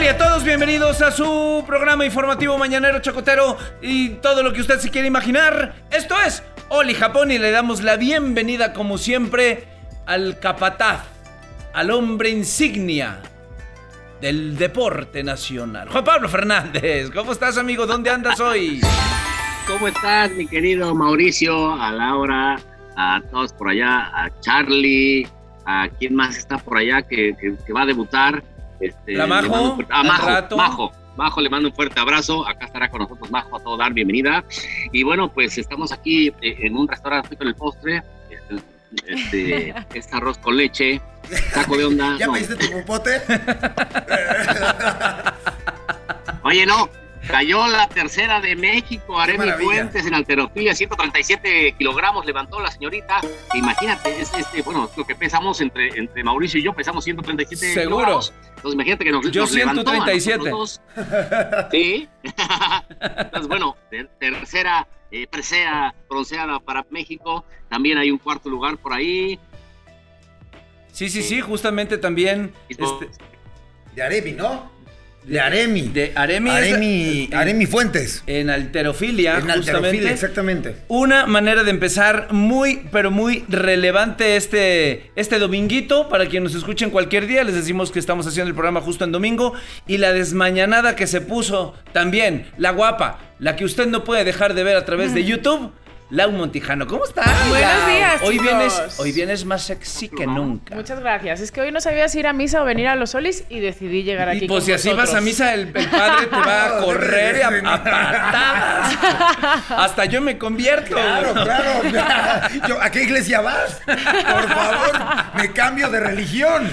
Hola a todos, bienvenidos a su programa informativo mañanero chocotero y todo lo que usted se quiere imaginar. Esto es Oli Japón y le damos la bienvenida como siempre al capataz, al hombre insignia del deporte nacional. Juan Pablo Fernández, ¿cómo estás amigo? ¿Dónde andas hoy? ¿Cómo estás mi querido Mauricio, a Laura, a todos por allá, a Charlie, a quién más está por allá que, va a debutar? Este, ¿La Majo? A Majo, Majo. Majo, le mando un fuerte abrazo. Acá estará con nosotros Majo a todo dar, bienvenida. Y bueno, pues estamos aquí eh, en un restaurante con el postre. Este, este, arroz con leche, saco de onda. ¿Ya me tu popote? Oye, no, Cayó la tercera de México, Aremi Fuentes en alterofilia, 137 kilogramos levantó la señorita. Imagínate, es, este, bueno, lo que pesamos entre, entre Mauricio y yo, pesamos 137 Seguro. Kilogramos. Entonces imagínate que nos, yo 137. sí. Entonces, bueno, tercera eh, presea bronceada para México. También hay un cuarto lugar por ahí. Sí, sí, sí, justamente también. Este... De Aremi, ¿no? De Aremi. De Aremi. Aremi, Fuentes. En alterofilia, en Alterofilia, exactamente. Una manera de empezar muy, pero muy relevante este, este dominguito. Para quienes nos escuchen cualquier día, les decimos que estamos haciendo el programa justo en domingo. Y la desmañanada que se puso también, la guapa, la que usted no puede dejar de ver a través de YouTube Lau Montijano, ¿cómo estás? Buenos días. Hoy vienes, hoy vienes más sexy que nunca. Muchas gracias. Es que hoy no sabía si ir a misa o venir a los solis y decidí llegar aquí. Y pues si así vas a misa, el, padre te va a correr a, a, patadas. Hasta yo me convierto. Claro, claro. ¿A qué iglesia vas? Por favor, me cambio de religión.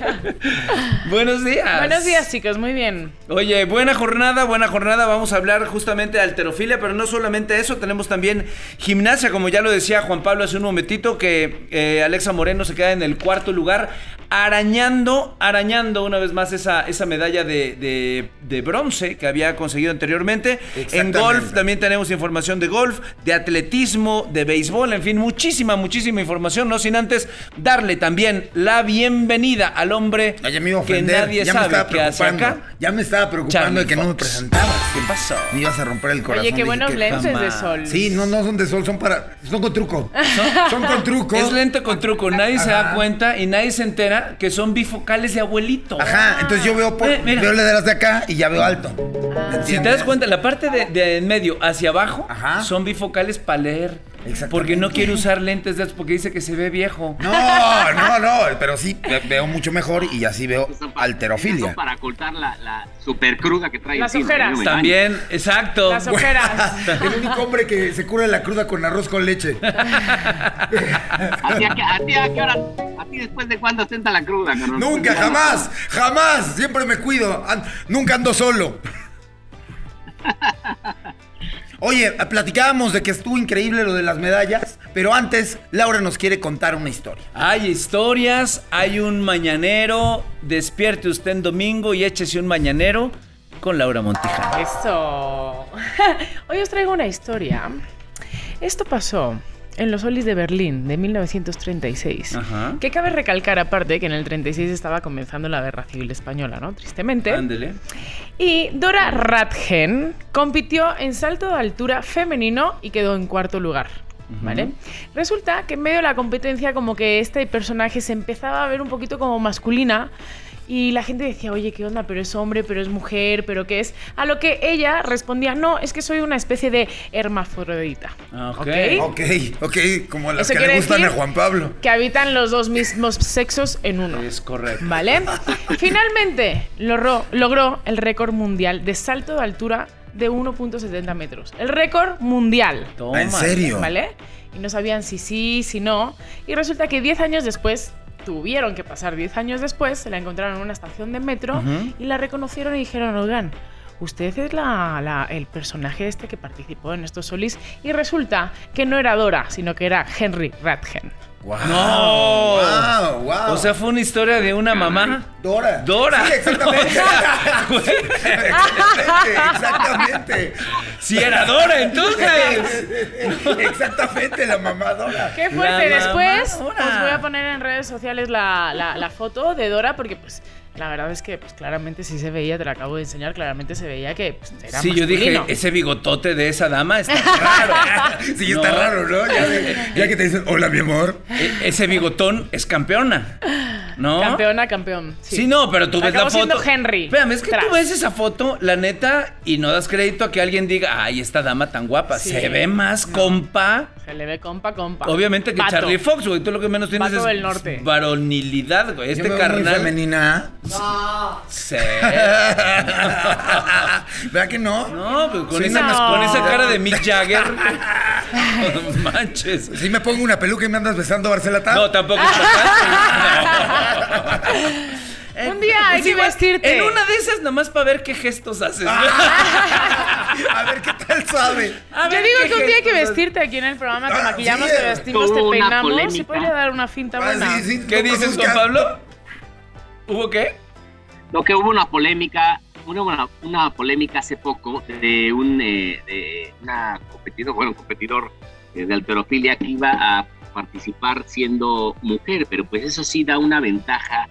Buenos días. Buenos días, chicos. Muy bien. Oye, buena jornada, buena jornada. Vamos a hablar justamente de alterofilia, pero no solamente eso, tenemos también gimnasia, como ya lo decía Juan Pablo hace un momentito, que eh, Alexa Moreno se queda en el cuarto lugar, arañando, arañando una vez más esa, esa medalla de, bronce que había conseguido anteriormente. En golf también tenemos información de golf, de atletismo, de béisbol, en fin, muchísima, muchísima información, no sin antes darle también la bienvenida al hombre que nadie sabe que hace acá. Ya me estaba preocupando de que no me presentabas. ¿Qué pasó? Me ibas a romper el corazón. Oye, qué buenos lentes de sol. Sí, no, no son de sol, son para. Son con truco. Son, con truco. Es lente con truco. Nadie se da cuenta y nadie se entera que son bifocales de abuelito. Ajá, entonces yo veo, por, eh, veo de acá y ya veo alto. Si te das cuenta, la parte de, en medio hacia abajo son bifocales para leer. Porque no quiere usar lentes de porque dice que se ve viejo. No, no, no, pero sí veo mucho mejor y así veo alterofilia. Para ocultar la, la super cruda que trae. Las ojeras. También, exacto. Las ojeras. El único hombre que se cura la cruda con arroz con leche. ¿A ti a, qué hora? ¿A ti después de cuándo ostenta la cruda? Nunca, jamás, jamás. Siempre me cuido. nunca ando solo. Oye, platicábamos de que estuvo increíble lo de las medallas, pero antes Laura nos quiere contar una historia. Hay historias, hay un mañanero, despierte usted en domingo y échese un mañanero con Laura Montijano. Eso. Hoy os traigo una historia. Esto pasó en los Olis de Berlín de 1936. Que cabe recalcar aparte que en el 36 estaba comenzando la guerra civil española, ¿no? Tristemente. Ándele. Y Dora Radgen compitió en salto de altura femenino y quedó en cuarto lugar. ¿Vale? Resulta que en medio de la competencia como que este personaje se empezaba a ver un poquito como masculina y la gente decía, oye, ¿qué onda? Pero es hombre, pero es mujer, pero ¿qué es? A lo que ella respondía, no, es que soy una especie de hermafrodita. Ah, ok, ok, ok, como las que le gustan a Juan Pablo. Que habitan los dos mismos sexos en uno. Es correcto. ¿Vale? Finalmente logró, logró el récord mundial de salto de altura de 1.70 metros. El récord mundial. Toma. ¿En serio? ¿Vale? Y no sabían si sí, si no. Y resulta que 10 años después tuvieron que pasar 10 años después, se la encontraron en una estación de metro y la reconocieron y dijeron, oigan, usted es la, la- el personaje este que participó en estos solis y resulta que no era Dora, sino que era Henry Ratgen. Wow. No. Wow, wow. O sea, fue una historia de una mamá. Dora. Dora. Sí, exactamente. exactamente. Exactamente. Si era Dora, entonces. Exactamente, la mamá Dora. Qué fuerte. La Después mamá os Dora. voy a poner en redes sociales la, la- la foto de Dora porque pues la verdad es que pues, claramente sí se veía, te la acabo de enseñar, claramente se veía que pues, era Sí, yo dije, masculino. ese bigotote de esa dama está raro. Sí, está No. raro, ¿no? Ya que te dicen, hola, mi amor. E- ese bigotón es campeona. ¿No? Campeona, campeón. Sí. no, pero tú ves Acabó la foto. siendo Henry. Espérame, es que Tras. tú ves esa foto, la neta, y no das crédito a que alguien diga, ay, esta dama tan guapa. Sí. Se ve más compa. Se le ve compa, compa. Obviamente que Vato. Charlie Fox, güey. Tú lo que menos tienes Vato es del norte. varonilidad, güey. Yo Este me veo muy carnal. femenina. Sí. ¿Verdad que no? No, pues con, Sí, esa, no. con esa cara de Mick Jagger. No manches. Si me pongo una peluca y me andas besando, Barcelata. No, tampoco es Un día hay que vestirte. En una de esas, nomás para ver qué gestos haces. A ver qué tal sabe. A Yo ver digo que un día hay que vestirte aquí en el programa, te Ah, maquillamos, sí, te vestimos, te peinamos. Se puede dar una finta Ah, buena. sí, sí, ¿Qué no dices. Juan Pablo? ¿Hubo qué? Lo que hubo una polémica, una, polémica hace poco de un eh, de una competidor, bueno, un competidor eh, de alterofilia que iba a participar siendo mujer, pero pues eso sí da una ventaja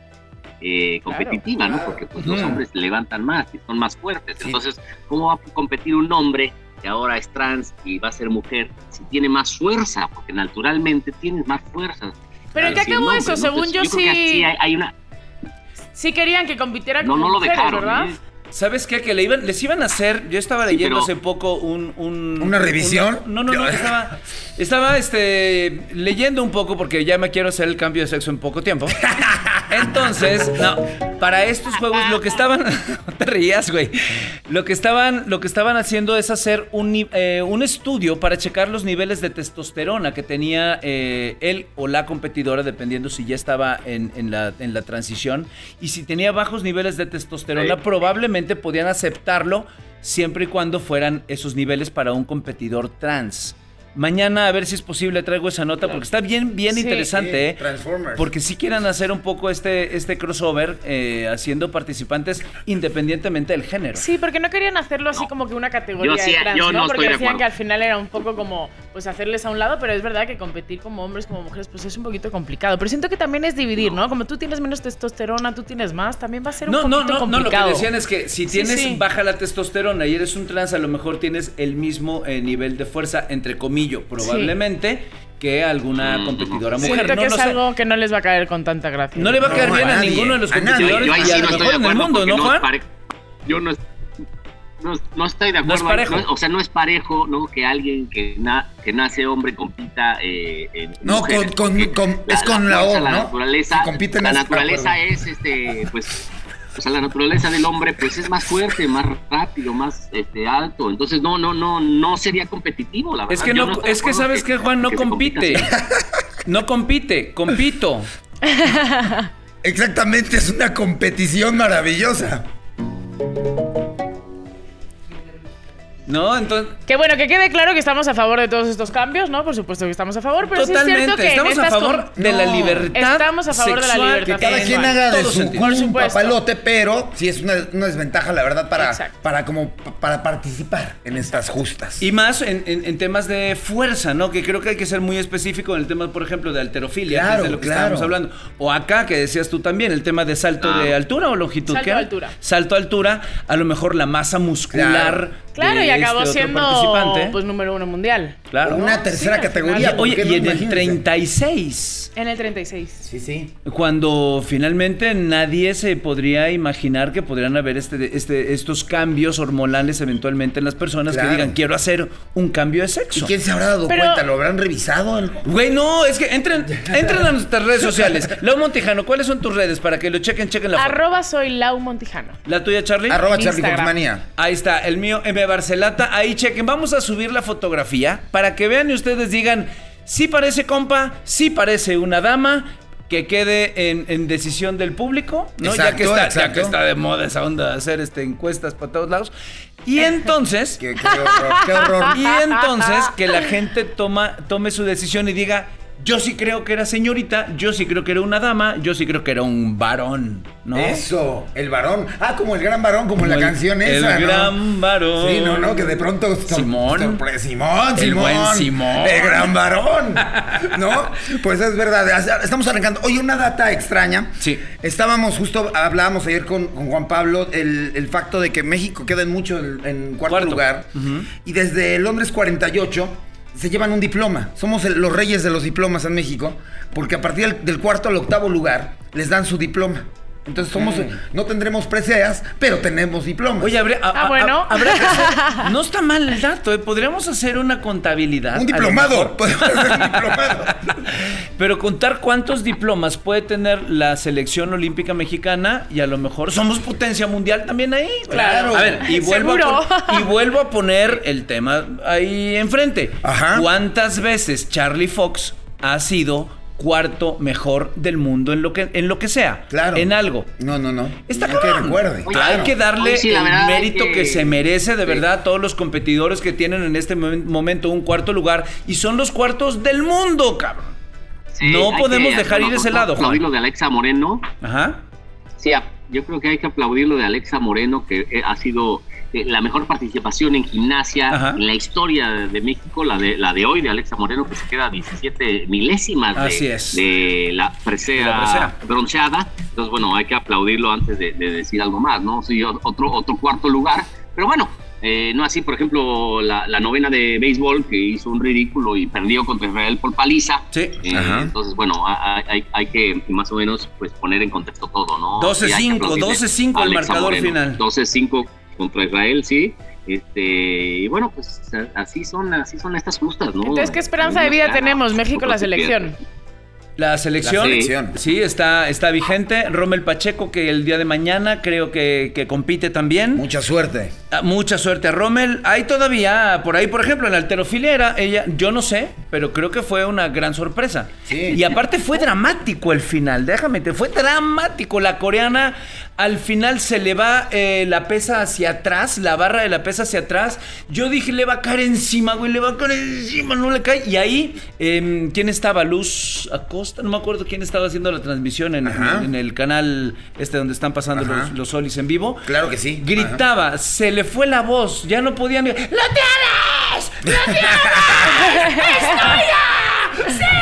eh, competitiva, ¿no? Porque pues los hombres levantan más y son más fuertes. Sí. Entonces, ¿cómo va a competir un hombre que ahora es trans y va a ser mujer si tiene más fuerza? Porque naturalmente tienes más fuerza. Pero ¿en qué acabó eso? ¿no? Según Entonces, yo, que sí, sí hay, hay una... sí querían que compitiera No, como no lo mujeres, dejaron, ¿verdad? ¿eh? ¿Sabes qué? Que le iban, les iban a hacer. Yo estaba Sí, leyendo pero- hace poco un. un- ¿Una revisión? un- no, no, no. Estaba, estaba este, leyendo un poco porque ya me quiero hacer el cambio de sexo en poco tiempo. Entonces, no. Para estos juegos, lo que estaban. no te rías, güey. Lo que estaban, lo que estaban haciendo es hacer un, eh, un estudio para checar los niveles de testosterona que tenía eh, él o la competidora, dependiendo si ya estaba en, en la, en la transición. Y si tenía bajos niveles de testosterona, Sí. probablemente podían aceptarlo siempre y cuando fueran esos niveles para un competidor trans. Mañana a ver si es posible traigo esa nota porque está bien, bien Sí. interesante, ¿eh? Transformers. Porque si quieren hacer un poco este, este crossover eh, haciendo participantes independientemente del género. Sí, porque no querían hacerlo así No. como que una categoría Yo sí- de trans, yo ¿no? no Porque de decían que al final era un poco como pues hacerles a un lado, pero es verdad que competir como hombres, como mujeres, pues es un poquito complicado. Pero siento que también es dividir, ¿no? Como tú tienes menos testosterona, tú tienes más, también va a ser un No, no, poquito no, no, lo que complicado. decían es que si Sí, tienes sí. baja la testosterona y eres un trans, a lo mejor tienes el mismo eh, nivel de fuerza, entre comillas, probablemente, que alguna Mm. competidora mujer. Siento no que lo es sé. algo que no les va a caer con tanta gracia. No le va a caer No, bien a a, ninguno de los competidores yo ahí y sí a no lo estoy mejor de en el acuerdo mundo, ¿no, no Juan? Yo no, no, no estoy de No es acuerdo. parejo. no- o sea, no es parejo, ¿no? Que alguien que, na- que nace hombre compita eh, en No, mujeres, con- con- con- es con la fuerza, O, la ¿no? naturaleza, Si compiten la es- naturaleza es, este, pues, o sea, la naturaleza del hombre, pues, es más fuerte, más rápido, más, este, alto. Entonces, no, no, no, no sería competitivo, la verdad. Es que no, es que sabes que Juan no que compite. No compite, compito. Exactamente, es una competición maravillosa. ¿No? Entonces. Que bueno, que quede claro que estamos a favor de todos estos cambios, ¿no? Por supuesto que estamos a favor, pero sí es Totalmente. cierto que en Estamos a favor de la No. libertad. Estamos a favor de la libertad que Cada quien en haga de su un papalote, pero sí es una, una desventaja, la verdad, para, Exacto. para como para participar en estas justas. Y más en, en- en temas de fuerza, ¿no? Que creo que hay que ser muy específico en el tema, por ejemplo, de alterofilia, que Claro, es de lo que claro. estábamos hablando. O acá, que decías tú también, el tema de salto Ah. de altura o longitud. Salto ¿qué de era? altura. Salto de altura, a lo mejor la masa muscular. Claro, de y acabó este siendo participante. pues número uno mundial. Claro. Una ¿no? tercera Sí, categoría. final. ¿por Oye, no? y en el Imagínense. 36. En el 36. Sí, sí. Cuando finalmente nadie se podría imaginar que podrían haber este, este, estos cambios hormonales eventualmente en las personas Claro. que digan quiero hacer un cambio de ¿Y sexo. quién se habrá dado Pero- cuenta? ¿Lo habrán revisado? Güey, no, es que entren, entren a nuestras redes sociales. Lau Montijano, ¿cuáles son tus redes para que lo chequen, chequen la foto? Arroba soy Lau Montijano. La tuya, Charlie. Arroba Charlie. Ahí está, el mío, M. Ahí chequen. Vamos a subir la fotografía para que vean y ustedes digan si parece compa, si parece una dama. que quede en, en decisión del público, ¿no? ya, que está, ya exacto. que está de moda esa onda de hacer este, encuestas para todos lados. Y entonces, Qué, qué horror, qué horror. y entonces que la gente toma, tome su decisión y diga, yo sí creo que era señorita, yo sí creo que era una dama, yo sí creo que era un varón, ¿no? Eso, el varón. Ah, como el gran varón, como en la el- canción el esa, ¿no? gran varón. Sí, no, no, que de pronto. Simón. sorpre- Simón, El Simón. buen Simón. El gran varón. ¿No? Pues es verdad. Estamos arrancando. Oye, una data extraña. Sí. Estábamos justo, hablábamos ayer con, con Juan Pablo, el, el facto de que México queda en mucho en, en cuarto, Cuarto. lugar. Y desde Londres 48 se llevan un diploma. Somos el- los reyes de los diplomas en México, porque a partir del, del cuarto al octavo lugar les dan su diploma. Entonces somos, no tendremos preseas, pero tenemos diplomas. Oye, habría, a- Ah, a- bueno. habrá que hacer- no está mal el dato, ¿eh? podríamos hacer una contabilidad. un diplomado. Podemos hacer un diplomado. Pero contar cuántos diplomas puede tener la selección olímpica mexicana y a lo mejor somos potencia mundial también ahí. Claro. A ver, y vuelvo, Seguro. a pon- y vuelvo a poner el tema ahí enfrente. Ajá. ¿Cuántas veces Charlie Fox ha sido cuarto mejor del mundo en lo que, en lo que sea? Claro. En algo. No, no, no. Está No que cabrón. recuerde. Oye, claro. Hay que darle sí, el mérito que... que- se merece de Sí. verdad a todos los competidores que tienen en este momen- momento un cuarto lugar y son los cuartos del mundo, cabrón. Sí, No podemos que- dejar ir ese lado, Juan. Aplaudir lo de Alexa Moreno. Ajá. Sí, yo creo que hay que aplaudir lo de Alexa Moreno, que eh, ha sido la mejor participación en gimnasia Ajá. en la historia de, de México, la de, la de hoy de Alexa Moreno, que se queda a 17 milésimas de, la presea, bronceada. Entonces, bueno, hay que aplaudirlo antes de, de decir algo más, ¿no? Sí, otro, otro cuarto lugar. Pero bueno, eh, no así, por ejemplo, la, la novena de béisbol, que hizo un ridículo y perdió contra Israel por paliza. Sí. Eh, entonces, bueno, hay, hay- hay que más o menos pues poner en contexto todo, ¿no? 12-5, Sí, hay que aplaudirle 12-5 a el marcador Moreno. final. 12-5 contra Israel, sí. Este, y bueno, pues así son, así son estas justas, ¿no? Entonces, ¿qué esperanza de vida tenemos? México, la selección. La selección, La selección. sí, está, está vigente. Rommel Pacheco, que el día de mañana creo que, que compite también. Mucha suerte. Ah, Mucha suerte a Rommel. Hay todavía, por ahí, por ejemplo, en la alterofilia era ella, yo no sé, pero creo que fue una gran sorpresa. Sí. Y aparte fue dramático el final, déjame, te fue dramático. La coreana al final se le va eh, la pesa hacia atrás, la barra de la pesa hacia atrás. Yo dije, le va a caer encima, güey, le va a caer encima, no le cae. Y ahí, eh, ¿quién estaba? Luz Acosta, no me acuerdo quién estaba haciendo la transmisión en, el canal este donde están pasando los, los solis en vivo. Claro que sí. Gritaba, se le fue la voz, ya no podía ni. ¡Lo tienes! ¡Lo tienes! ¡Es tuya! ¡Sí!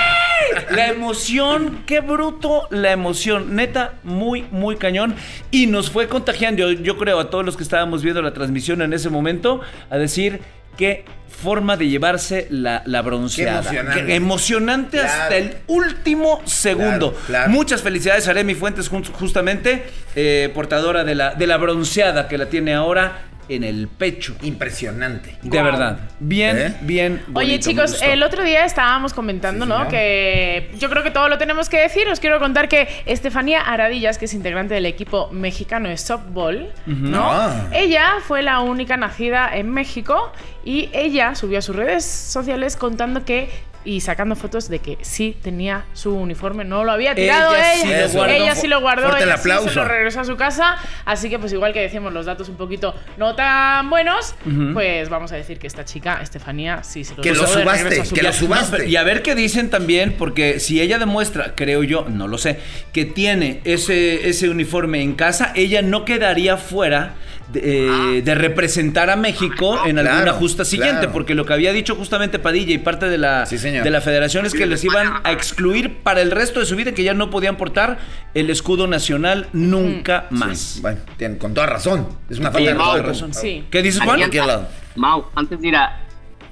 La emoción, qué bruto la emoción, neta, muy, muy cañón. Y nos fue contagiando, yo, yo creo, a todos los que estábamos viendo la transmisión en ese momento, a decir qué forma de llevarse la, la bronceada. Qué emocionante. Qué emocionante Claro. hasta el último segundo. Claro, claro. Muchas felicidades a Aremi Fuentes, justamente, eh, portadora de la, de la bronceada que la tiene ahora en el pecho. Impresionante. De verdad. Bien, ¿Eh? bien. Oye, bonito, chicos, el otro día estábamos comentando, Sí, ¿no? señor. Que yo creo que todo lo tenemos que decir. Os quiero contar que Estefanía Aradillas, que es integrante del equipo mexicano de softball, ¿no? Ah. Ella fue la única nacida en México y ella subió a sus redes sociales contando que y sacando fotos de que sí tenía su uniforme, no lo había tirado Ella ella. sí lo guardó. ella sí lo guardó, el sí se aplauso. lo regresó a su casa. Así que, pues, igual que decimos los datos un poquito no tan buenos, pues vamos a decir que esta chica, Estefanía, sí se lo Que lo subaste, su que lo casa. subaste. No, y a ver qué dicen también, porque si ella demuestra, creo yo, no lo sé, que tiene ese, ese uniforme en casa, ella no quedaría fuera de, eh, de representar a México en alguna Claro, justa siguiente, claro. porque lo que había dicho justamente Padilla y parte de la, Sí, de la federación es que les iban a excluir para el resto de su vida, que ya no podían portar el escudo nacional nunca más. Sí, Bueno, tienen, con toda razón. Es una falta de Mau, razón. Sí. ¿Qué dices, Juan? Lado. Mau, antes de ir a...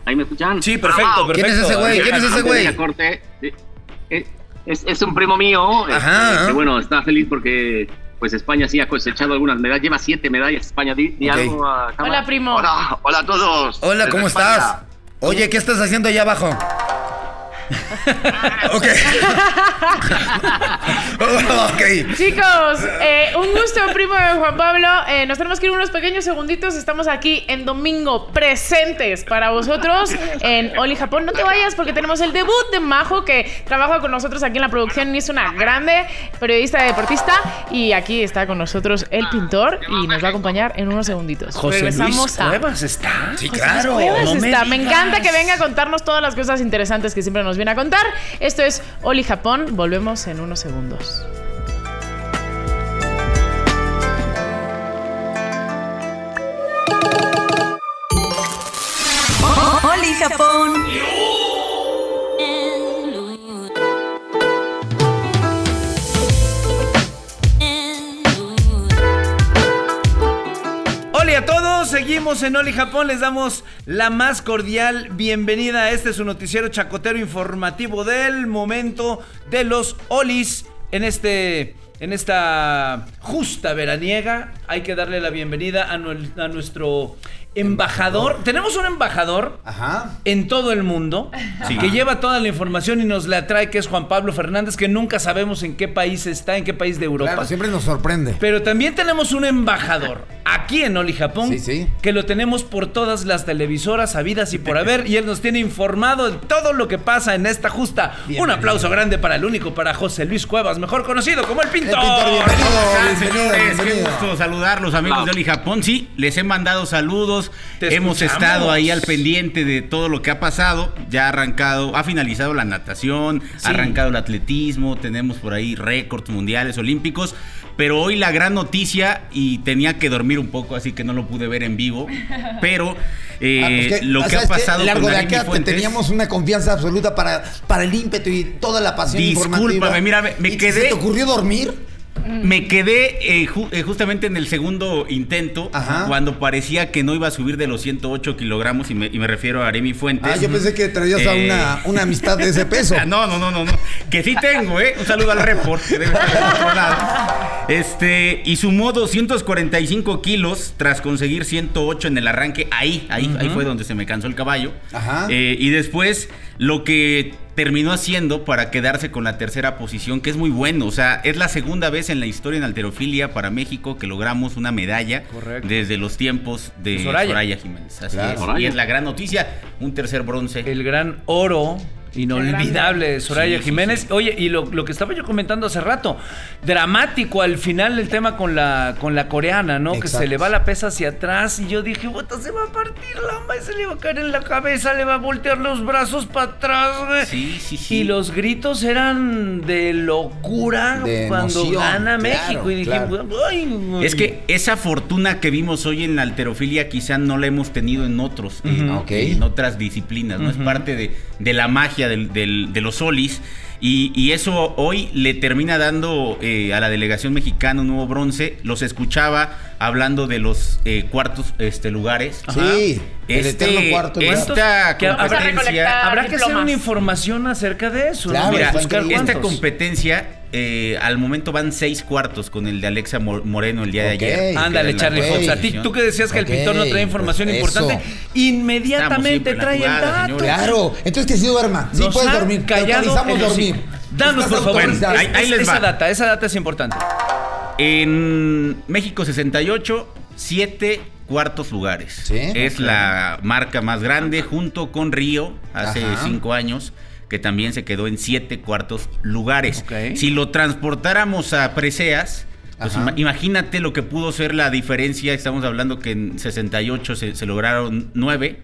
¿Ahí me escuchan? Sí, perfecto, Ah, perfecto. ¿Quién es ese güey? ¿Quién es ese antes güey? corte, eh, es, es un primo mío. Ajá. este, bueno, está feliz porque pues España sí ha cosechado algunas medallas. Lleva siete medallas España. Di, algo a. Hola, primo. Hola, hola a todos. Hola, ¿cómo España. estás? Oye, ¿qué estás haciendo allá abajo? ok. ok. Chicos, eh, un gusto, primo de Juan Pablo. Eh, nos tenemos que ir unos pequeños segunditos. Estamos aquí en domingo presentes para vosotros en Oli Japón. No te vayas porque tenemos el debut de Majo que trabaja con nosotros aquí en la producción y es una grande periodista deportista. Y aquí está con nosotros el pintor y nos va a acompañar en unos segunditos. José Luis Regresamos a. Cuevas está. Sí, José claro. Luis Cuevas no me está. Me, digas. encanta que venga a contarnos todas las cosas interesantes que siempre nos viene a contar. Esto es Oli Japón. Volvemos en unos segundos. Oli Japón. Seguimos en Oli Japón, les damos la más cordial bienvenida este su noticiero chacotero informativo del momento de los Olis en este en esta justa veraniega. Hay que darle la bienvenida a nuestro embajador. Tenemos un embajador Ajá. en todo el mundo que lleva toda la información y nos la trae, que es Juan Pablo Fernández, que nunca sabemos en qué país está, en qué país de Europa. Claro, siempre nos sorprende. Pero también tenemos un embajador aquí en Oli Japón Sí, sí. que lo tenemos por todas las televisoras habidas y por haber y él nos tiene informado de todo lo que pasa en esta justa. Un aplauso grande para el único, para José Luis Cuevas, mejor conocido como el pintor. El pintor, bienvenido. ¿Cómo están, bienvenido, señores? Qué bienvenido. gusto saludarlos, amigos de Oli Japón. Sí, les he mandado saludos. Te Hemos escuchamos. estado ahí al pendiente de todo lo que ha pasado. Ya ha arrancado, ha finalizado la natación, Sí. ha arrancado el atletismo. Tenemos por ahí récords mundiales, olímpicos. Pero hoy la gran noticia, y tenía que dormir un poco, así que no lo pude ver en vivo. Pero eh, Ah, pues que, lo que ¿sabes ha pasado Largo con de acá te- Fuentes- teníamos una confianza absoluta para, para el ímpetu y toda la pasión Discúlpame, informativa. mira, me- me ¿Y quedé- ¿Se te ocurrió dormir? Me quedé eh, ju- eh, justamente en el segundo intento Ajá. cuando parecía que no iba a subir de los 108 kilogramos y me, y me refiero a Aremi Fuentes. Ah, yo pensé que traías a Eh, una, una amistad de ese peso. No, no, no, no, no. Que sí tengo, ¿eh? Un saludo al report, que debe estar. Este, y sumó 245 kilos tras conseguir 108 en el arranque. Ahí, ahí, ahí fue donde se me cansó el caballo. Ajá. Eh, y después, lo que terminó haciendo para quedarse con la tercera posición, que es muy bueno. O sea, es la segunda vez en la historia en alterofilia para México que logramos una medalla Correcto. desde los tiempos de Soraya. Soraya, Jiménez. Así Claro. es. Soraya. Y es la gran noticia, un tercer bronce. El gran oro inolvidable de Soraya Sí, Jiménez. sí. Oye, y lo, lo que estaba yo comentando hace rato, dramático al final el tema con la, con la coreana, ¿no? Que se le va la pesa hacia atrás y yo dije, puta, se va a partir la ma- se le va a caer en la cabeza, le va a voltear los brazos para atrás, güey. Sí, sí, sí. Y los gritos eran de locura De cuando emoción, gana claro, México. Y dije, claro. "Ay, güey". Es que esa fortuna que vimos hoy en la alterofilia quizá no la hemos tenido en otros, en otras disciplinas, ¿no? Es parte de, de la magia del- de los solis. Y, y eso hoy le termina dando eh, a la delegación mexicana un nuevo bronce. Los escuchaba hablando de los eh, cuartos este, lugares. Sí, el Este- eterno cuarto esta Que competencia... Habrá que hacer una información acerca de eso. Claro, ¿no? Mira, buscar esta competencia, eh, al momento van seis cuartos con el de Alexa Mo- Moreno el día de ayer. Ándale, Charlie Fox. A ti, tú que decías que el pintor no trae información pues importante, eso. inmediatamente trae el dato. señores. Claro, entonces que sí duerma. Sí Nos puedes dormir. Callado dormir. Danos, Estás por favor. autorizado. Ahí- ahí les esa va. data, esa data es importante. En México 68, siete cuartos lugares. Sí, es la marca más grande junto con Río hace Ajá. cinco años que también se quedó en siete cuartos lugares. Si lo transportáramos a preseas, pues ima- imagínate lo que pudo ser la diferencia. Estamos hablando que en 68 se, se lograron nueve.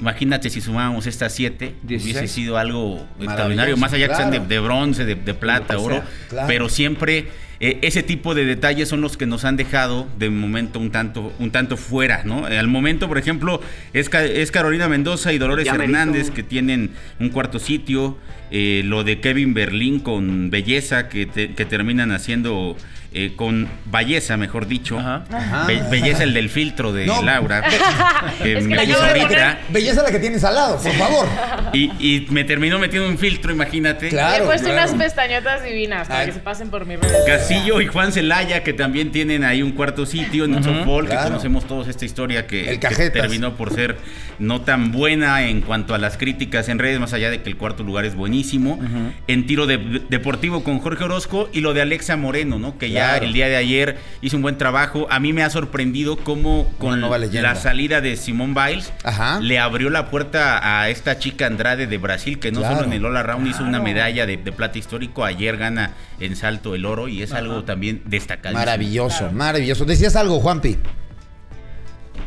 Imagínate si sumábamos estas siete, hubiese 16. sido algo extraordinario, más allá que sean de, bronce, de, de plata, oro, sea, claro. pero siempre eh, ese tipo de detalles son los que nos han dejado de momento un tanto, un tanto fuera, ¿no? Eh, al momento, por ejemplo, es, Ca- es Carolina Mendoza y Dolores Ya Hernández que tienen un cuarto sitio, eh, lo de Kevin Berlín con Belleza que, te- que terminan haciendo eh, con Belleza, mejor dicho. Ajá. Be- belleza el del filtro de No. Laura. que Es que me la puso ahorita. Belleza la que tienes al lado, por favor. Y, y me terminó metiendo un filtro, imagínate. Claro. Le he puesto claro. unas pestañotas divinas para Ay. que se pasen por mis redes. Casillo y Juan Celaya, que también tienen ahí un cuarto sitio en el softball, claro. que conocemos todos esta historia que, El que Cajetas. terminó por ser no tan buena en cuanto a las críticas en redes, más allá de que el cuarto lugar es buenísimo. En tiro de- deportivo con Jorge Orozco y lo de Alexa Moreno, ¿no? Que ya Claro. el día de ayer hizo un buen trabajo. A mí me ha sorprendido cómo con la salida de Simón Biles Ajá. le abrió la puerta a esta chica Andrade de Brasil, que no Claro. solo en el All Around hizo una medalla de, de plata histórico, ayer gana en salto el oro y es algo también destacado. Maravilloso, maravilloso. Decías algo, Juanpi.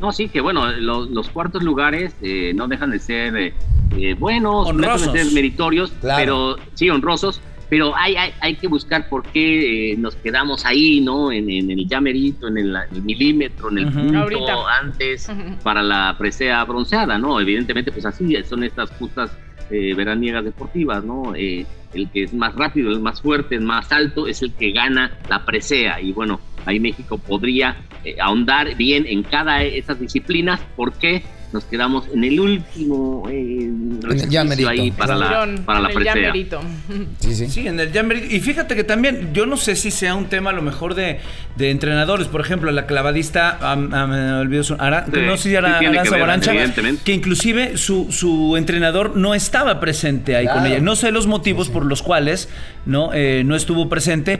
No, sí, que bueno, lo- los cuartos lugares eh, no dejan de ser eh, eh, buenos, no dejan Honrosos. de ser meritorios, Claro. pero sí, honrosos, pero hay, hay, hay que buscar por qué eh, nos quedamos ahí, ¿no? En, en el llamerito, en el, el milímetro, en el punto Ahorita. antes para la presea bronceada, ¿no? Evidentemente, pues así son estas justas eh, veraniegas deportivas, ¿no? Eh, el que es más rápido, el más fuerte, el más alto, es el que gana la presea. Y bueno, ahí México podría eh, ahondar bien en cada de esas disciplinas. ¿Por qué? Nos quedamos en el último eh, llamerito. ahí para la, para la el presea. Sí, sí. Sí, en el. Y fíjate que también, yo no sé si sea un tema a lo mejor de, de entrenadores. Por ejemplo, la clavadista, me olvidó su. Ara- Sí, no sé si era que Aranza ver, Barancha, evidentemente. que inclusive su, su entrenador no estaba presente ahí con ella. No sé los motivos por los cuales no, Eh, no estuvo presente.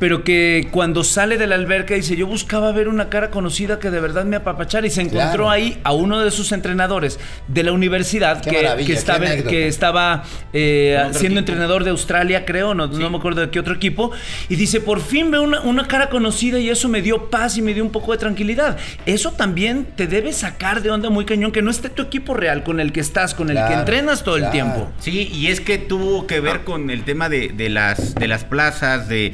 Pero que cuando sale de la alberca dice, yo buscaba ver una cara conocida que de verdad me apapachara y se encontró Claro. ahí a uno de sus entrenadores de la universidad Qué que, estaba, que estaba eh, siendo equipo. entrenador de Australia, creo, no, no me acuerdo de qué otro equipo, y dice, por fin veo una, una cara conocida y eso me dio paz y me dio un poco de tranquilidad. Eso también te debe sacar de onda muy cañón, que no esté tu equipo real con el que estás, con el que entrenas todo el tiempo. Sí, y es que tuvo que ver con el tema de, de las, de las plazas, de,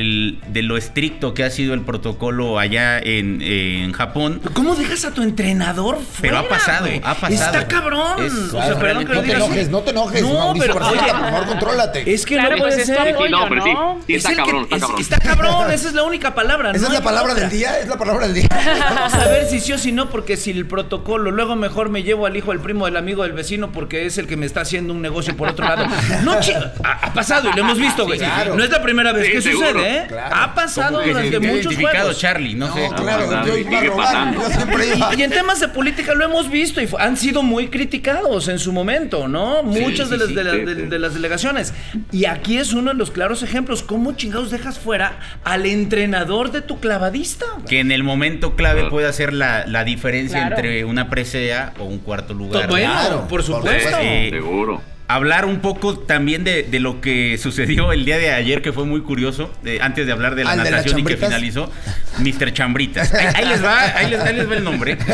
del- de lo estricto que ha sido el protocolo allá en, en Japón. ¿Cómo dejas a tu entrenador Pero ha pasado, ha pasado. Está cabrón. Es- o sea, Claro, perdón que lo no te enojes, no te enojes, No, Mauricio pero Barcelata, oye, por favor, contrólate. Es que Claro, no puede pues es ser. no, pero sí, está Es el que- cabrón, está es- cabrón. está cabrón, esa es la única palabra. ¿Esa no es la palabra otra. del día? ¿Es la palabra del día? Vamos a ver si sí o si no, porque si el protocolo, luego mejor me llevo al hijo, al primo, del amigo, del vecino, porque es el que me está haciendo un negocio por otro lado. No, ha, ha pasado y lo hemos visto, güey. claro. No es la primera vez Sí, que seguro. sucede, ¿eh? Claro. Ha pasado durante muchos identificado juegos. Charlie, no, sé. No, claro, no, yo iba siempre iba. Y en temas de política lo hemos visto y han sido muy criticados en su momento, ¿no? Muchas sí, de, las, sí, de, de- sí. de las delegaciones. Y aquí es uno de los claros ejemplos. ¿Cómo chingados dejas fuera al entrenador de tu clavadista? Que en el momento clave Claro. puede hacer la, la diferencia Claro. entre una presea o un cuarto lugar. Bueno, Claro, por supuesto. supuesto. Sí. Seguro. Hablar un poco también de, de lo que sucedió el día de ayer, que fue muy curioso, eh, antes de hablar de la Ah, ¿el de las natación y que finalizó, Mr. Chambritas. Ahí, ahí les va, ahí les, ahí les va el nombre.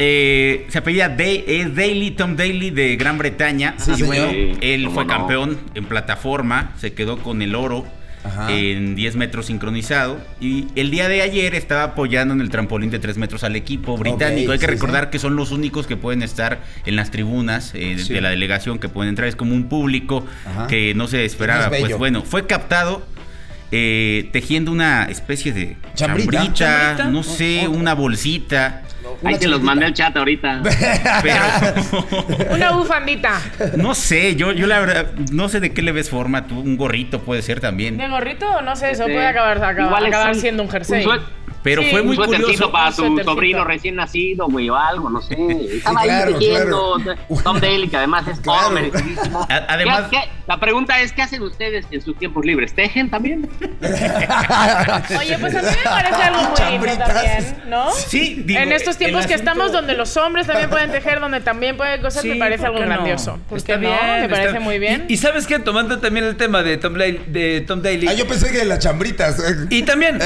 Eh, se apellida Day- es Daly, Tom Daly de Gran Bretaña. Sí, y bueno, Sí, él fue no. campeón en plataforma, se quedó con el oro. Ajá. En 10 metros sincronizado. Y el día de ayer estaba apoyando en el trampolín de 3 metros al equipo británico. Hay que sí, recordar sí. que son los únicos que pueden estar en las tribunas eh, de- Sí. de la delegación, que pueden entrar. Es como un público Ajá. que no se esperaba. Pues bueno, fue captado eh, tejiendo una especie de Chambrita. chambrita, Chambrita. no sé, una bolsita. Ahí te los mandé al chat ahorita. Pero Una bufandita. no sé, yo, yo la verdad, no sé de qué le ves forma. Tú, un gorrito puede ser también. ¿De gorrito? No sé, eso Sí. puede acabar, acabar, Igual es acabar un- siendo un jersey. un Pero Sí, fue muy curioso. para suétercito. sobrino recién nacido, güey, o algo, no sé. Estaba claro, ahí tejiendo. claro. Tom Daly, que además es Claro. todo merecidísimo. Además- ¿Qué- qué? La pregunta es, ¿qué hacen ustedes en sus tiempos libres? ¿Tejen también? Oye, pues a mí me parece algo muy lindo también, ¿no? Sí, digo, en estos tiempos que asunto- estamos donde los hombres también pueden tejer, donde también pueden cosas, Sí, me parece ¿por algo no? grandioso. ¿Por Está no? bien, Me está- parece muy bien. Y, y sabes qué, tomando también el tema de Tom Daly, de Tom Daly Ah, yo pensé que de las chambritas. Y también,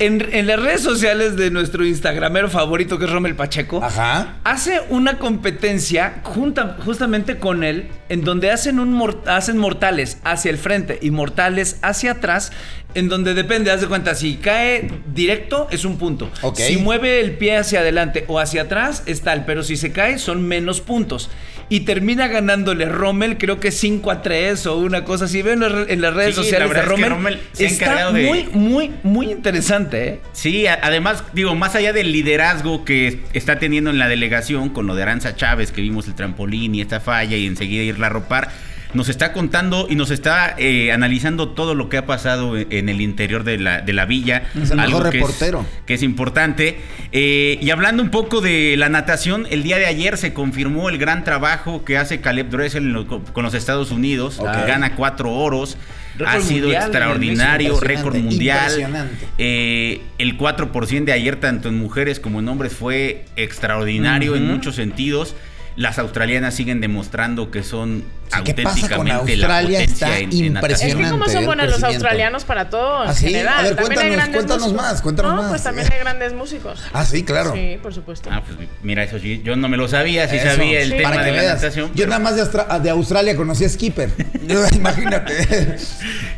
en, en la las redes sociales de nuestro Instagramero favorito, que es Rommel Pacheco, Ajá. hace una competencia junta- justamente con él, en donde hacen, un hacen mortales hacia el frente y mortales hacia atrás, en donde depende, haz de cuenta, si cae directo es un punto. Ok. Si mueve el pie hacia adelante o hacia atrás es tal, pero si se cae son menos puntos. Y termina ganándole Rommel, creo que 5 a 3 o una cosa así. Ven en las redes Sí, la sociales de verdad es que Rommel. Se Está de- muy, muy, muy interesante, ¿eh? Sí, además, digo, más allá del liderazgo que está teniendo en la delegación con lo de Aranza Chávez, que vimos el trampolín y esta falla y enseguida irla a ropar, nos está contando y nos está eh, analizando todo lo que ha pasado en, el interior de la, de la villa. Es el mejor que reportero. que es importante. Eh, y hablando un poco de la natación, el día de ayer se confirmó el gran trabajo que hace Caleb Dressel en lo- con los Estados Unidos, que gana cuatro oros. Ha sido mundial extraordinario, récord mundial. impresionante. Eh, el 4% de ayer, tanto en mujeres como en hombres, fue extraordinario en muchos sentidos. Las australianas siguen demostrando que son Sí, ¿qué pasa con auténticamente la Australia? potencia Está en- en natación. Es que como Impresionante, son buenos los australianos para todo en ¿Ah, sí? general. A ver, cuéntanos, grandes cuéntanos músicos. más, cuéntanos no, más. pues también hay grandes músicos. Ah, sí, claro. Sí, por supuesto. Ah, pues mira, eso sí, yo no me lo sabía, sí Eso. sabía el Sí. tema Para que de la veas. natación. Yo pero- nada más de, Austra- de Australia conocí a Skipper. Imagínate.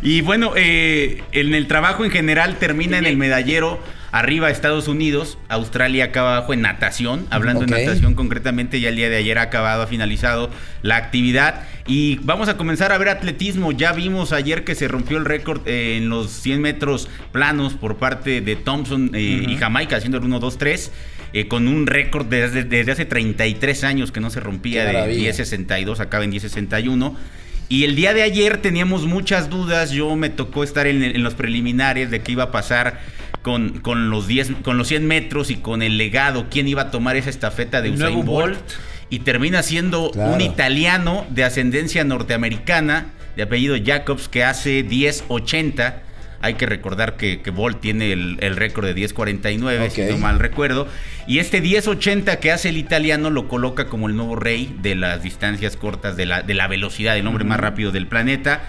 Y bueno, eh, en el trabajo en general termina en el medallero arriba Estados Unidos, Australia acá abajo en natación, hablando Ok. de natación concretamente, ya el día de ayer ha acabado, ha finalizado la actividad y vamos a comenzar a ver atletismo, ya vimos ayer que se rompió el récord eh, en los 100 metros planos por parte de Thompson eh, y Jamaica haciendo el 1-2-3. eh, con un récord desde, desde hace 33 años que no se rompía de maravilla. 10.62, acaba en 10.61. Y el día de ayer teníamos muchas dudas. Yo me tocó estar en, en los preliminares de qué iba a pasar con, con los 10, con los 100 metros y con el legado. ¿Quién iba a tomar esa estafeta de Usain Bolt? Bolt. Y termina siendo Claro. un italiano de ascendencia norteamericana, de apellido Jacobs, que hace 10.80. Hay que recordar que, que Bolt tiene el, el récord de 10.49, si Ok. no mal recuerdo. Y este 10.80 que hace el italiano lo coloca como el nuevo rey de las distancias cortas, de la, de la velocidad, el hombre más rápido del planeta.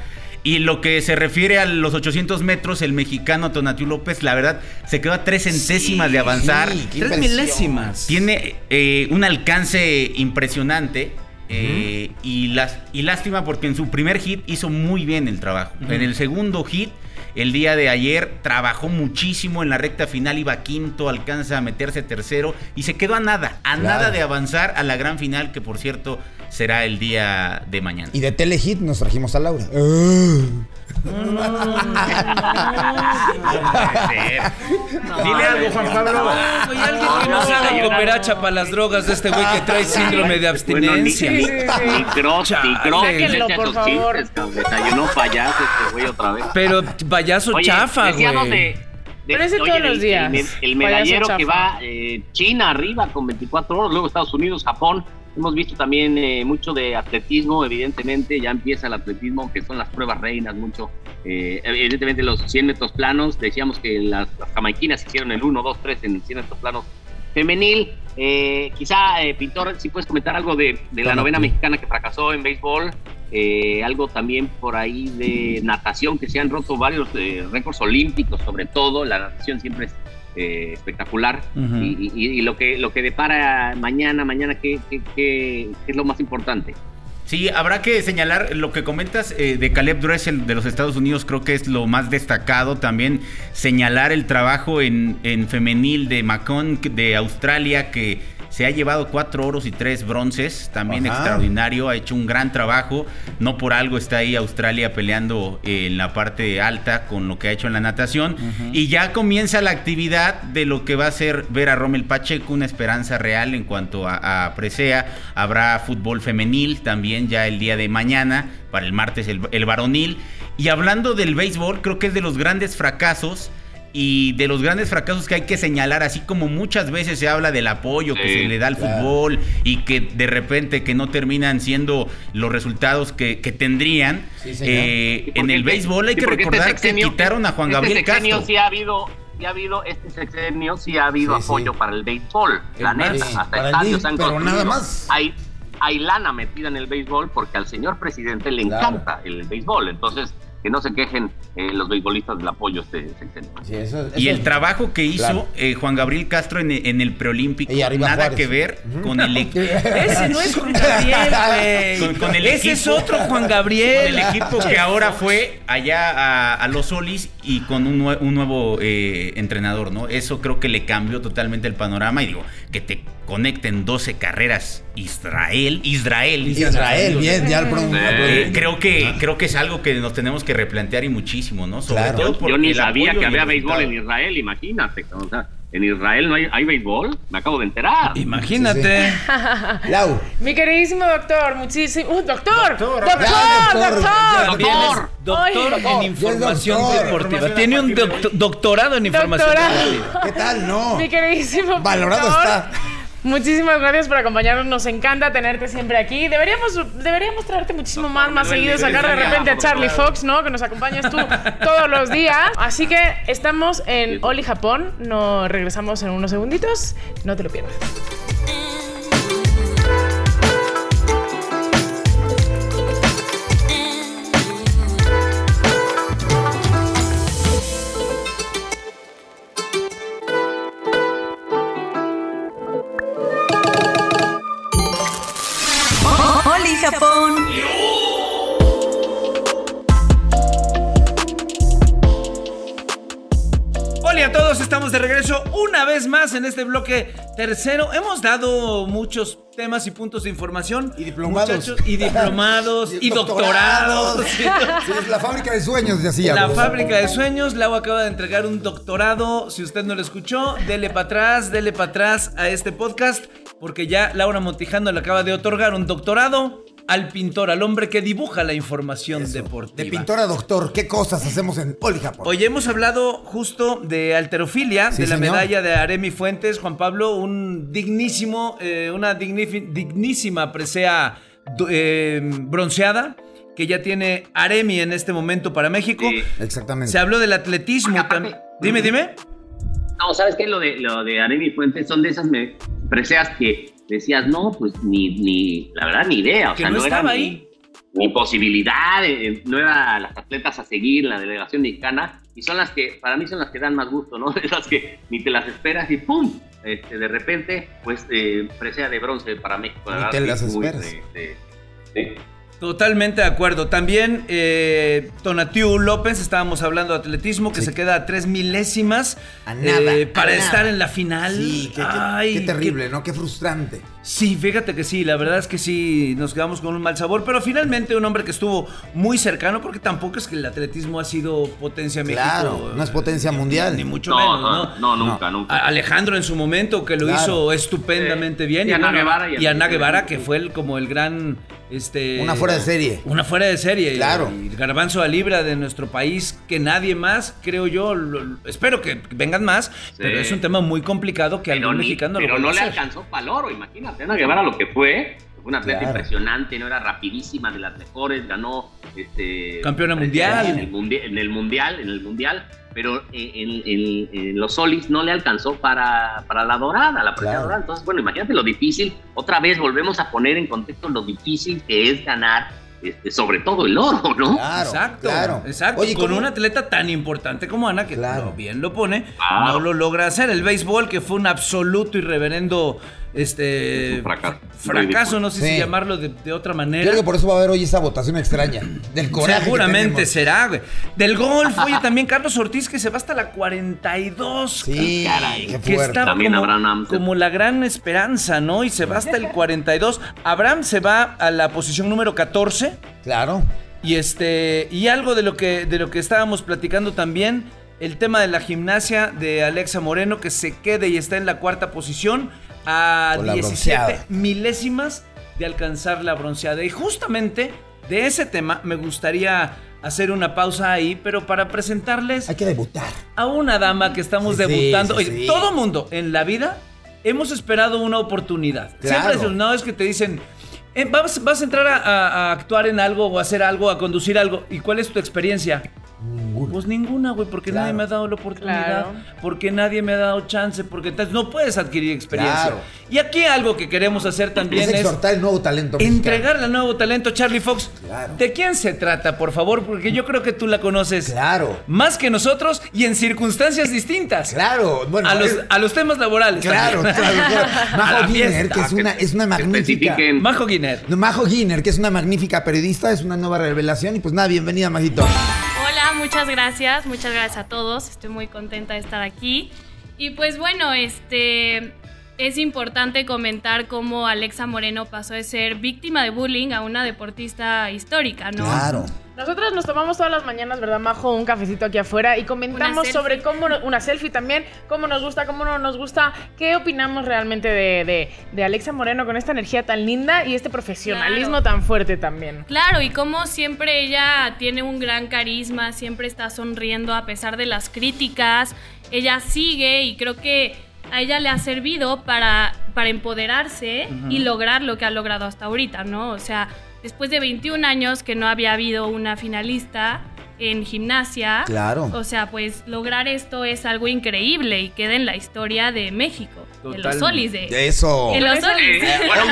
Y lo que se refiere a los 800 metros, el mexicano Tonatiuh López, la verdad, se quedó a tres centésimas de avanzar. sí, Tres impresión. milésimas. Tiene eh, un alcance impresionante. eh, y, las, y lástima porque en su primer hit hizo muy bien el trabajo. En el segundo hit, el día de ayer, trabajó muchísimo en la recta final, iba quinto, alcanza a meterse tercero y se quedó a nada, a Claro. nada de avanzar a la gran final que por cierto será el día de mañana. Y de Telehit nos trajimos a Laura. Dile algo, Juan Pablo. Güey, alguien que nos haga cooperacha para las drogas de este güey que trae síndrome de abstinencia. Bueno, ni, Sí, sí, sí. ni cross, ni Chale. cross. Sáquenlo, por favor. Desayunó payaso este güey otra vez. Pero payaso chafa, güey. de, Pero ese oye, todos los el- días, El, el medallero que va eh, China arriba con 24 horas, luego Estados Unidos, Japón. Hemos visto también eh, mucho de atletismo, evidentemente, ya empieza el atletismo, que son las pruebas reinas, mucho. eh, evidentemente los 100 metros planos, decíamos que las, las jamaiquinas hicieron el 1, 2, 3 en 100 metros planos femenil. Eh, quizá, eh, Pintor, si puedes comentar algo de, de la novena mexicana que fracasó en béisbol, eh, algo también por ahí de natación, que se han roto varios eh, récords olímpicos, sobre todo, la natación siempre es eh, espectacular. Y, y- y lo que lo que depara mañana, mañana, ¿qué, qué, qué- qué es lo más importante? Sí, habrá que señalar lo que comentas eh, de Caleb Dressel de los Estados Unidos, creo que es lo más destacado. También señalar el trabajo en, en femenil de Macon de Australia, que se ha llevado cuatro oros y tres bronces, también Ajá. extraordinario, ha hecho un gran trabajo. No por algo está ahí Australia peleando eh, en la parte alta con lo que ha hecho en la natación. Y ya comienza la actividad de lo que va a ser ver a Rommel Pacheco, una esperanza real en cuanto a, a presea. Habrá fútbol femenil también ya el día de mañana, para el martes el, el varonil. Y hablando del béisbol, creo que es de los grandes fracasos. Y de los grandes fracasos que hay que señalar, así como muchas veces se habla del apoyo que se le da al claro. fútbol y que de repente que no terminan siendo los resultados que, que tendrían, Sí, eh, en el este- béisbol hay que este recordar que quitaron a Juan este Gabriel Castro. sí ha habido, sí ha habido, este sexenio sí ha habido Sí, apoyo sí. para el béisbol, la neta, sí, hasta estadios han pero nada más. Hay, hay lana metida en el béisbol porque al señor presidente le Claro. encanta el béisbol, entonces que no se quejen eh, los beisbolistas del apoyo este sexenio. Sí, eso- Y el trabajo que hizo Claro. eh, Juan Gabriel Castro en, en el preolímpico, nada Juárez. que ver con el equipo. Ese no es Juan Gabriel, güey. Con- con el Ese es otro Juan Con Gabriel. el equipo que ahora fue allá a, a los Solis y con un, nue- un nuevo eh, entrenador, ¿no? Eso creo que le cambió totalmente el panorama y digo, que te conecten 12 carreras Israel, Israel. Israel, bien, ya el Eh, creo que creo que es algo que nos tenemos que replantear y muchísimo, ¿no? Sobre Claro. todo Yo, porque yo ni sabía que había béisbol en. Israel, imagínate. O sea, en Israel no hay, hay béisbol, me acabo de enterar. Imagínate. Lau. Mi queridísimo doctor, muchísimo. ¡Uh, doctor! ¡Doctor! ¡Doctor! doctor, ¡Doctor! Doctor. doctor Oye. en información doctor. deportiva. Tiene un doct- doctorado en información deportiva. ¿Qué tal? No. Mi queridísimo Valorado doctor, está. Muchísimas gracias por acompañarnos. Nos encanta tenerte siempre aquí. Deberíamos, deberíamos traerte muchísimo Doctor, más, más seguido. Sacar de repente a Charlie. Fox, ¿no? Que nos acompañes tú todos los días. Así que estamos en Oli Japón. Nos regresamos en unos segunditos. No te lo pierdas. Una vez más en este bloque tercero. Hemos dado muchos temas y puntos de información. Y diplomados. Muchachos, y diplomados, y Doctorados. doctorados. Sí, es la fábrica de sueños, decía. La fábrica de sueños, Lau acaba de entregar un doctorado. Si usted no lo escuchó, dele para atrás, dele para atrás a este podcast, porque ya Laura Montijano le acaba de otorgar un doctorado al pintor, al hombre que dibuja la información deportiva. De pintor a doctor, ¿qué cosas hacemos en Oli Japón? Hoy hemos hablado justo de alterofilia, Sí, de la señor. medalla de Aremi Fuentes, Juan Pablo, un dignísimo, eh, una dignísima presea eh, bronceada que ya tiene Aremi en este momento para México. Sí. Exactamente. Se habló del atletismo también. Dime, dime. No, ¿sabes qué? Lo de, lo de Aremi Fuentes son de esas me, preseas que decías, no, pues ni, ni la verdad, ni idea. O Que sea, no no, era estaba ni- ahí. Ni posibilidad, eh, no eran las atletas a seguir en la delegación mexicana. Y son las que, para mí, son las que dan más gusto, ¿no? Las que ni te las esperas y ¡pum! Este, de repente, pues, eh, presea de bronce para México. la Ni verdad, te las muy, esperas. eh, eh, sí. Totalmente de acuerdo. También eh, Tonatiu López, estábamos hablando de atletismo, que Sí. se queda a tres milésimas A nada, eh, para a estar nada. en la final. Sí, qué, Ay, qué terrible, qué- ¿no? Qué frustrante. Sí, fíjate que sí, la verdad es que sí, nos quedamos con un mal sabor, pero finalmente un hombre que estuvo muy cercano, porque tampoco es que el atletismo ha sido potencia en Claro, México. no es potencia ni- mundial. Ni mucho No, menos, no, ¿no? no, nunca, nunca. Alejandro en su momento, que lo Claro. hizo estupendamente bien. Y Ana bueno, Guevara y y Ana Guevara, que fue el, como el gran... Este, Una fuera de serie. Una fuera de serie. Claro. Y garbanzo a libra de nuestro país, que nadie más, creo yo, lo- espero que vengan más, pero es un tema muy complicado que pero algún ni- mexicano pero lo no le alcanzó para el oro, imagínate. Ana Guevara lo que fue, fue una atleta Claro. impresionante, no era rapidísima, de las mejores, ganó este Campeona mundial. en el, mundi- en el mundial, en el mundial, pero eh, en, en- en los solis no le alcanzó para, para la dorada, la Claro. dorada. Entonces, bueno, imagínate lo difícil. Otra vez volvemos a poner en contexto lo difícil que es ganar, este, sobre todo el oro, ¿no? Claro, exacto, claro. exacto. Oye, con ¿cómo- un atleta tan importante como Ana, que Claro. lo- bien lo pone, no lo logra hacer. El béisbol, que fue un absoluto y reverendo este, Un fracaso. fracaso, no sé si llamarlo de, de otra manera. Creo que por eso va a haber hoy esa votación extraña. Del coraje. Seguramente será, güey. Del golf, oye, también Carlos Ortiz, que se va hasta la 42. Sí, Caray. qué que fuerte. está También como, como la gran esperanza, ¿no? Y se va hasta el 42. Abraham se va a la posición número 14. Claro. Y este. Y algo de lo que, de lo que estábamos platicando también. El tema de la gimnasia de Alexa Moreno, que se quede y está en la cuarta posición a Con la 17 bronceada. milésimas de alcanzar la bronceada. Y justamente de ese tema me gustaría hacer una pausa ahí, pero para presentarles Hay que debutar. a una dama que estamos Sí, debutando. sí, Oye, sí. todo mundo en la vida hemos esperado una oportunidad. Claro. Siempre no es que te dicen, eh, vas, vas a entrar a, a- a actuar en algo o a hacer algo, a conducir algo. ¿Y cuál es tu experiencia? Ninguno. Pues ninguna, güey, porque Claro. nadie me ha dado la oportunidad, Claro. porque nadie me ha dado chance, porque entonces no puedes adquirir experiencia. Claro. Y aquí algo que queremos hacer también Es es, exhortar el nuevo talento entregarle al nuevo talento Charlie Fox. Claro. ¿De quién se trata, por favor? Porque yo creo que tú la conoces Claro. más que nosotros y en circunstancias distintas. Claro. Bueno, a, los, es- a los temas laborales. claro, claro, Majo fiesta. que es una, es una magnífica. Majo Guiner. Majo Giner, que es una magnífica periodista, es una nueva revelación. Y pues nada, bienvenida, Majito. Hola, muchas gracias, muchas gracias a todos. Estoy muy contenta de estar aquí. Y pues bueno, este es importante comentar cómo Alexa Moreno pasó de ser víctima de bullying a una deportista histórica, ¿no? Claro. Nosotros nos tomamos todas las mañanas, ¿verdad, Majo? Un cafecito aquí afuera y comentamos sobre selfie. cómo, una selfie también, cómo nos gusta, cómo no nos gusta, qué opinamos realmente de, de, de Alexa Moreno con esta energía tan linda y este profesionalismo Claro. tan fuerte también. Claro, y como siempre ella tiene un gran carisma, siempre está sonriendo a pesar de las críticas, ella sigue y creo que a ella le ha servido para, para empoderarse y lograr lo que ha logrado hasta ahorita, ¿no? O sea, después de 21 años que no había habido una finalista en gimnasia, Claro. o sea, pues lograr esto es algo increíble y queda en la historia de México, de los solis de... De eso. En los solis. Eh, bueno,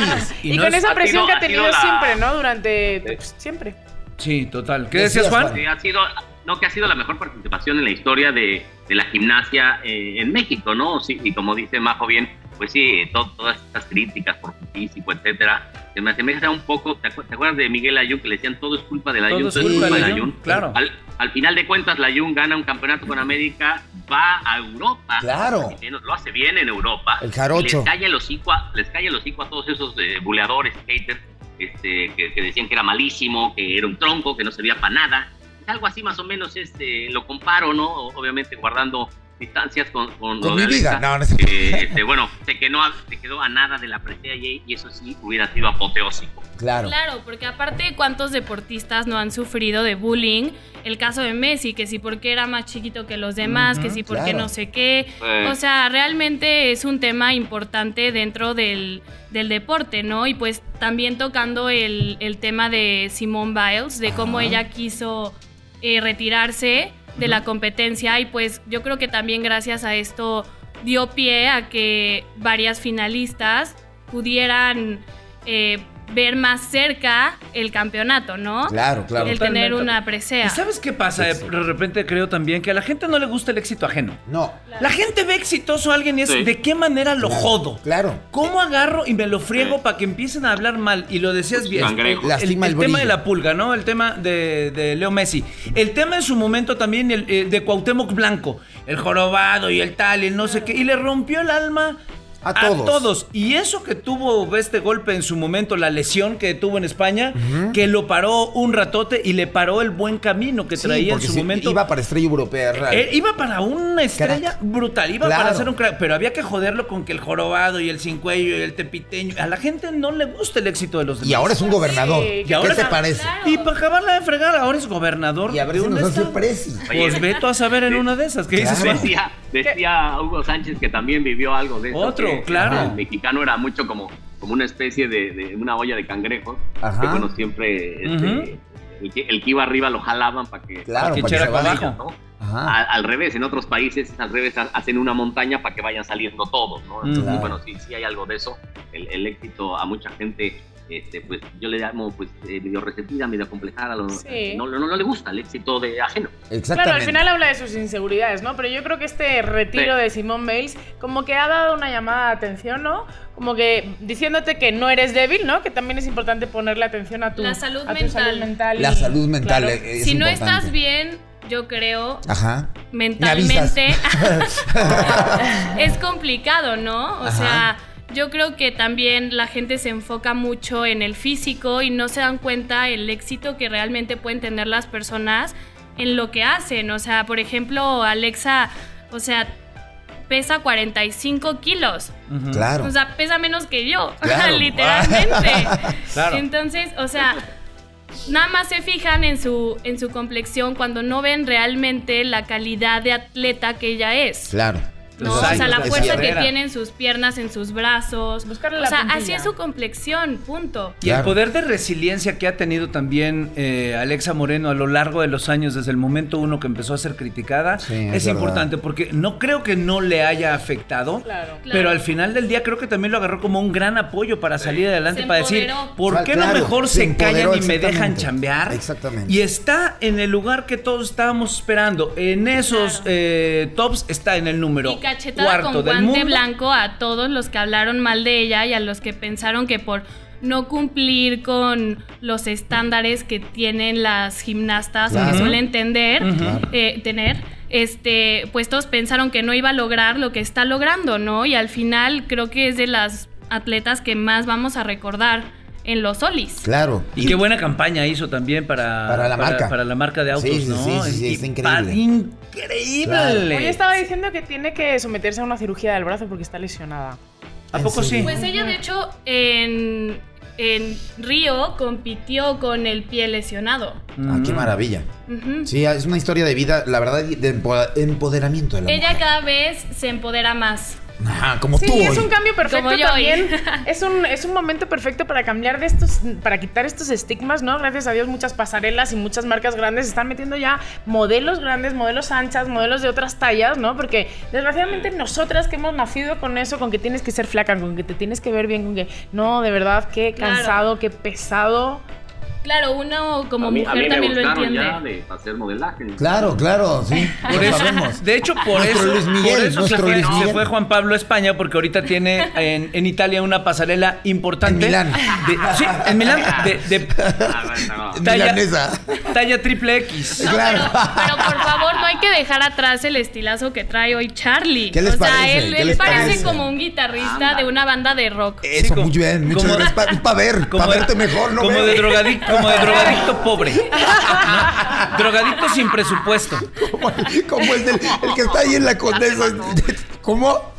Y Y, no con es- esa presión que ha tenido la- siempre, ¿no? Durante... pues, siempre. Sí, total. ¿Qué Decías? Juan. Sí, ha sido, no, que ha sido la mejor participación en la historia de, de la gimnasia eh, en México, ¿no? Sí, y como dice Majo bien, pues sí, to- todas estas críticas por físico, etcétera, se me asemeja un poco, ¿te, acu- te acuerdas de Miguel Ayun que le decían todo es culpa del Ayun? Todo es culpa del Ayun, claro. Al, al final de cuentas, la Ayun gana un campeonato con América, va a Europa. Claro. Lo hace bien en Europa. El jarocho. Y Les cae el hocico a, les cae el hocico a todos esos eh, buleadores, haters, este, que, que decían que era malísimo, que era un tronco, que no servía para nada. Algo así más o menos este, lo comparo, ¿no? Obviamente guardando distancias con, con, Con lo de mi vida. Alexa. No, no es- Eh, este, bueno, se quedó, a, se quedó a nada de la presea y, y eso sí hubiera sido apoteósico. Claro. Claro, porque aparte, ¿cuántos deportistas no han sufrido de bullying? El caso de Messi, que si porque era más chiquito que los demás, que si porque claro. no sé qué. Eh. O sea, realmente es un tema importante dentro del, del deporte, ¿no? Y pues también tocando el, el tema de Simone Biles, de cómo Ajá. ella quiso eh, retirarse de la competencia y pues yo creo que también gracias a esto dio pie a que varias finalistas pudieran eh, ver más cerca el campeonato, ¿no? Claro, claro. El tener una presea. ¿Y sabes qué pasa? De repente creo también que a la gente no le gusta el éxito ajeno. No. La gente ve exitoso a alguien y es Sí. de qué manera lo jodo. Claro. ¿Cómo agarro y me lo friego Sí. para que empiecen a hablar mal? Y lo decías bien. Cangrejo. El, el el tema de la pulga, ¿no? El tema de, de Leo Messi. El tema en su momento también el, eh, de Cuauhtémoc Blanco. El jorobado y el tal y el no sé qué. Y le rompió el alma. A todos. Y eso que tuvo este golpe en su momento, la lesión que tuvo en España, que lo paró un ratote y le paró el buen camino que Sí, traía en su momento. iba para estrella europea real. Eh, iba para una estrella Crack. brutal, iba Claro. para hacer un crack, pero había que joderlo con que el jorobado y el sin cuello y el tepiteño. A la gente no le gusta el éxito de los demás. y ahora es un gobernador. Sí, y ahora ¿Qué te está- parece? Claro. Y para acabarla de fregar, ahora es gobernador. Y a ver de si un nos hace. Pues veto a saber en una de esas. ¿Qué dices, Claro. Juan? Decía, Hugo Sánchez que también vivió algo de eso. Otro, que claro. El mexicano era mucho como, como una especie de, de una olla de cangrejos. Ajá. Que bueno, siempre este, el, que, el que iba arriba lo jalaban para que, Claro, que para que echara para abajo. ¿no? Ajá. Al revés, en otros países al revés ha- hacen una montaña para que vayan saliendo todos, ¿no? Entonces, Claro. bueno, sí, sí hay algo de eso. El, el éxito a mucha gente, este, pues yo le llamo pues eh, medio resentida, medio complejada, lo- Sí. no, no, no le gusta el éxito de ajeno. Exactamente. Claro, al final habla de sus inseguridades, ¿no? Pero yo creo que este retiro Sí. de Simone Bales como que ha dado una llamada de atención, ¿no? Como que diciéndote que no eres débil, ¿no? Que también es importante ponerle atención a tu, La salud a tu mental. salud mental. La salud mental claro. eh, es si no importante. estás bien, yo creo, Ajá. mentalmente avisas. es complicado, ¿no? O Ajá. sea, yo creo que también la gente se enfoca mucho en el físico y no se dan cuenta el éxito que realmente pueden tener las personas en lo que hacen. O sea, por ejemplo, Alexa, o sea, pesa 45 kilos. Ujú. Claro. O sea, pesa menos que yo, Claro. literalmente. Claro. Entonces, o sea, nada más se fijan en su, en su complexión cuando no ven realmente la calidad de atleta que ella es. Claro. ¿No? Los o sea, la fuerza que tienen sus piernas en sus brazos. Buscarle o la sea, puntilla. así es su complexión, punto. Y el poder de resiliencia que ha tenido también eh, Alexa Moreno a lo largo de los años, desde el momento uno que empezó a ser criticada, Sí, es, importante porque no creo que no le haya afectado, Claro. pero Claro. al final del día creo que también lo agarró como un gran apoyo para salir adelante, Se para decir. ¿por qué Claro, no mejor se se callan y me dejan chambear? Exactamente. Y está en el lugar que todos estábamos esperando. En esos Claro. eh, tops está en el número cachetada cuarto con del guante mundo. blanco a todos los que hablaron mal de ella y a los que pensaron que por no cumplir con los estándares que tienen las gimnastas o Claro. que suelen tender, eh, tener, este, pues todos pensaron que no iba a lograr lo que está logrando, ¿no? Y al final creo que es de las atletas que más vamos a recordar en los solis. Claro. Y qué buena campaña hizo también para, Para la marca. Para la marca de autos, Sí, sí, ¿no? sí, sí, está increíble. Increíble. Claro. Hoy estaba diciendo que tiene que someterse a una cirugía del brazo porque está lesionada. ¿A poco sí? Pues ella, de hecho, en, en Río compitió con el pie lesionado. Ah, qué maravilla. Sí, es una historia de vida, la verdad, de empo- empoderamiento de la Ella mujer. cada vez se empodera más. Ajá, como Sí, tú es hoy. un cambio perfecto Como yo hoy. también. Es un, es un momento perfecto para cambiar de estos, para quitar estos estigmas, ¿no? Gracias a Dios muchas pasarelas y muchas marcas grandes están metiendo ya modelos grandes, modelos anchas, modelos de otras tallas, ¿no? Porque desgraciadamente nosotras que hemos nacido con eso, con que tienes que ser flaca, con que te tienes que ver bien, con que no, de verdad, qué Claro. cansado, qué pesado. Claro, uno como a mí, a mujer mí me también lo entiende. ya de hacer modelaje. Claro, claro, sí. Por lo eso, sabemos. de hecho, por Nuestro eso, Luis Miguel, por eso se, nuestro fue, Luis se Miguel. fue Juan Pablo a España porque ahorita tiene en, en Italia una pasarela importante. En Milán. De- sí, en Milán. De, de Ah, talla, Milanesa. talla triple X. No, Claro. pero, pero por favor, no hay que dejar atrás el estilazo que trae hoy Charlie. ¿Qué les o sea, parece? él, ¿Qué él les parece parece? como un guitarrista de una banda de rock. Eso, Sí, como- muy bien. Muchas como- gracias. Es para ver, para verte mejor, ¿no? como de drogadicto, como de drogadicto pobre. ¿no? Drogadicto sin presupuesto. Como, como el, del, el que está ahí en la condesa. ¿Cómo?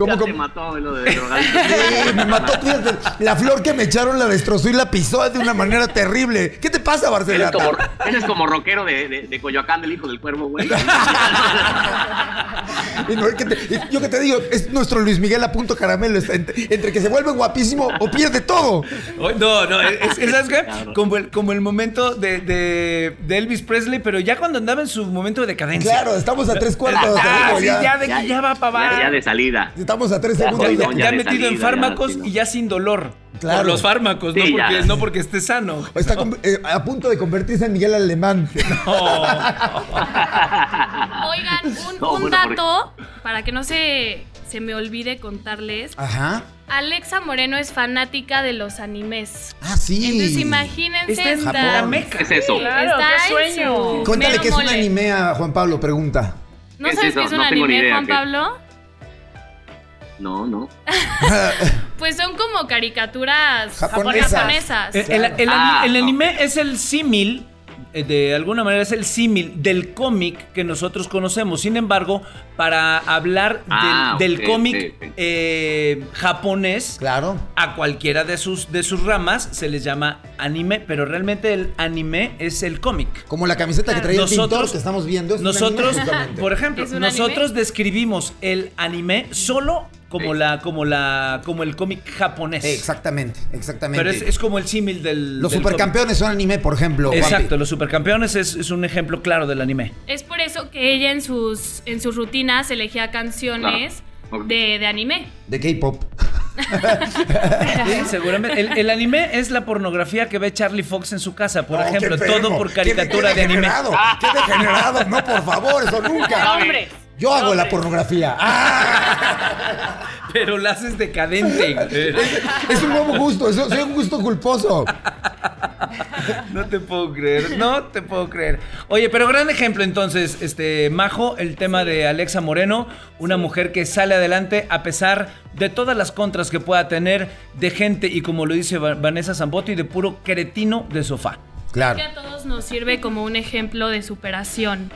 ¿Cómo, Ya te cómo? mató lo de drogadicto. Sí, me mató. fíjate, la flor que me echaron la destrozó y la pisó de una manera terrible. ¿Qué te pasa, Eres Barcelona? como, eres como rockero de, de, de Coyoacán, del hijo del cuervo, güey. Y no, es que te- y yo que te digo, es nuestro Luis Miguel a punto caramelo. entre, entre que se vuelve guapísimo o pierde todo. Oh, No, no, es, es- ¿sabes qué? Como el, como el momento de, de- de Elvis Presley, pero ya cuando andaba en su momento de decadencia. Claro, estamos a tres cuartos. Ah, digo, sí, ya. ya, de que ya va para Ya, abajo. ya de salida. Estamos a tres Ya, segundos. Ya, ya metido en salida, fármacos y ya sin dolor. Claro. Por los fármacos, Sí, no, porque, no porque esté sano. Está eh, a punto de convertirse en Miguel Alemán. Oigan, un, No, un bueno, dato, para que no se, se me olvide contarles. Ajá. Alexa Moreno es fanática de los animes. Ah, sí. Entonces imagínense Está en meca. ¿Qué es eso? Claro, Está qué en sueño. su- Cuéntale que es un anime a Juan Pablo, pregunta. ¿No ¿Qué es sabes qué es un No tengo ni anime, idea, Juan ¿qué? Pablo? No, no. Pues son como caricaturas Japonesas. japonesas. El, el- el- Ah, el anime es el símil, eh, de alguna manera es el símil del cómic que nosotros conocemos. Sin embargo, para hablar del, Ah, del cómic eh, japonés, Claro. a cualquiera de sus, de sus ramas se les llama anime, pero realmente el anime es el cómic. Como la camiseta que traía el pintor Nosotros, que estamos viendo. es un nosotros anime, justamente. por ejemplo, ¿Es un nosotros anime? describimos el anime solo como Sí. la, como la, como el cómic japonés. Exactamente, exactamente. Pero es, es como el símil del. Los del supercampeones son anime, por ejemplo. Exacto, los supercampeones es, es un ejemplo claro del anime. Es por eso que ella en sus, en sus rutinas elegía canciones Claro. De, de anime. De K-pop. Sí, seguramente. El, el anime es la pornografía que ve Charlie Fox en su casa, por No, ejemplo, qué todo por Qué- caricatura qué de anime. degenerado, ¡Qué degenerado! No, por favor, eso nunca. Hombre. Yo hago la pornografía. ¡Ah! Pero la haces decadente. Es un nuevo gusto, es, es un gusto culposo. No te puedo creer, no te puedo creer. Oye, pero gran ejemplo entonces, este Majo, el tema de Alexa Moreno, una mujer que sale adelante a pesar de todas las contras que pueda tener de gente y como lo dice Va- Vanessa Zambotti, de puro cretino de sofá. Claro. Que a todos nos sirve como un ejemplo de superación,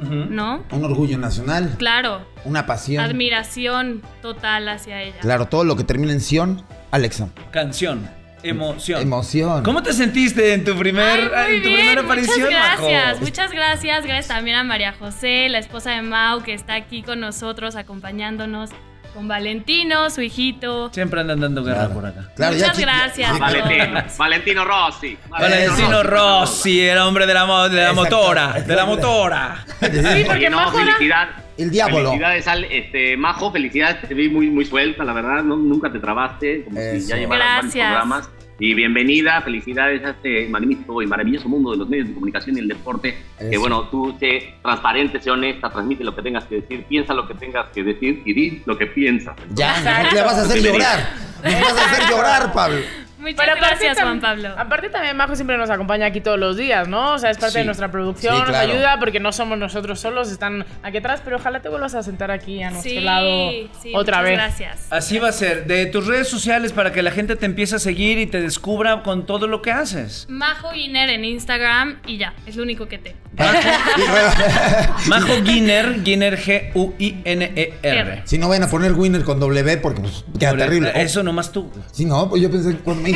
¿no? Un orgullo nacional, Claro, una pasión. admiración total hacia ella. Claro, todo lo que termina en Sion, Alexa. Canción. emoción. Emoción. ¿Cómo te sentiste en tu, primer, Ay, en tu bien, primera aparición, Muchas gracias, Majo? muchas gracias. Gracias también a María José, la esposa de Mau, que está aquí con nosotros, acompañándonos. Con Valentino, su hijito. Siempre andan dando guerra Claro. por acá. Claro, Muchas gracias. Sí, Valentino, Valentino Rossi. Valentino Rossi, el hombre de la, de la motora, de la motora. Sí, porque no, Majo era- felicidad. El diablo. Felicidades, al, este, Majo, felicidades, te vi muy, muy suelta, la verdad, no, nunca te trabaste, como si ya llevaras varios Gracias. programas. Y bienvenida, felicidades a este magnífico y maravilloso mundo de los medios de comunicación y el deporte. Que bueno, tú sé transparente, sé honesta, transmite lo que tengas que decir, piensa lo que tengas que decir y di lo que piensas. Ya, le vas a hacer llorar. Nos vas a hacer llorar, Pablo. Muchas Pero gracias, Juan Pablo. Aparte también Majo siempre nos acompaña aquí todos los días, ¿no? O sea, es parte Sí. de nuestra producción, Sí, nos ayuda porque no somos nosotros solos, están aquí atrás, pero ojalá te vuelvas a sentar aquí a nuestro Sí, lado sí, otra muchas vez. Gracias. Así va a ser. De tus redes sociales para que la gente te empiece a seguir y te descubra con todo lo que haces. Majo Guiner en Instagram y ya, es lo único que tengo. Majo Guiner, Guiner G-U-I-N-E-R. Si no vayan a poner winner con W porque pues, queda terrible. Eso nomás tú. Si no, pues yo pensé cuando me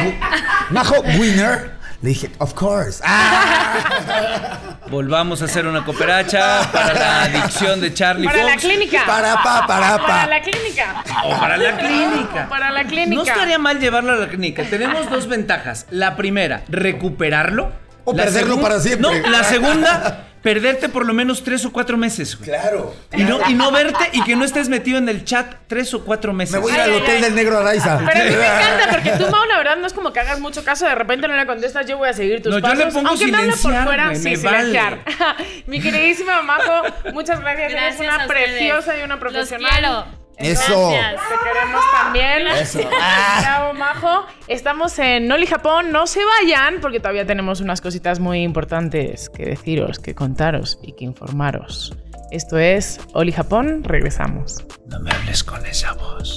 Majo winner, le dije, of course. Ah, Volvamos a hacer una cooperacha para la adicción de Charlie Para la clínica. para pa, para Para pa. la clínica. O para la clínica. Para la clínica. No estaría mal llevarlo a la clínica. Tenemos dos ventajas. La primera, recuperarlo. O La perderlo segun- para siempre. No, la segunda, perderte por lo menos tres o cuatro meses. güey. Claro. Y no, y no verte y que no estés metido en el chat tres o cuatro meses. Me voy a ir al hotel ay. del negro Araiza. Pero a mí me encanta porque tú, Mau, la verdad no es como que hagas mucho caso, de repente no le contestas, yo voy a seguir tus No, yo pasos. le pongo Aunque me hable por fuera, güey, sí, me silenciar. Mi queridísima Majo, muchas gracias. Gracias Eres una preciosa y una Los profesional. Eso. Gracias. Te queremos también. Eso. Ah. Bravo, Majo. Estamos en Oli Japón. No se vayan porque todavía tenemos unas cositas muy importantes que deciros, que contaros y que informaros. Esto es Oli Japón. Regresamos. No me hables con esa voz.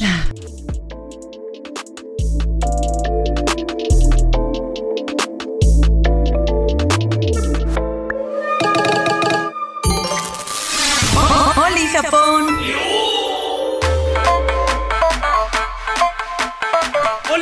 Oli Japón.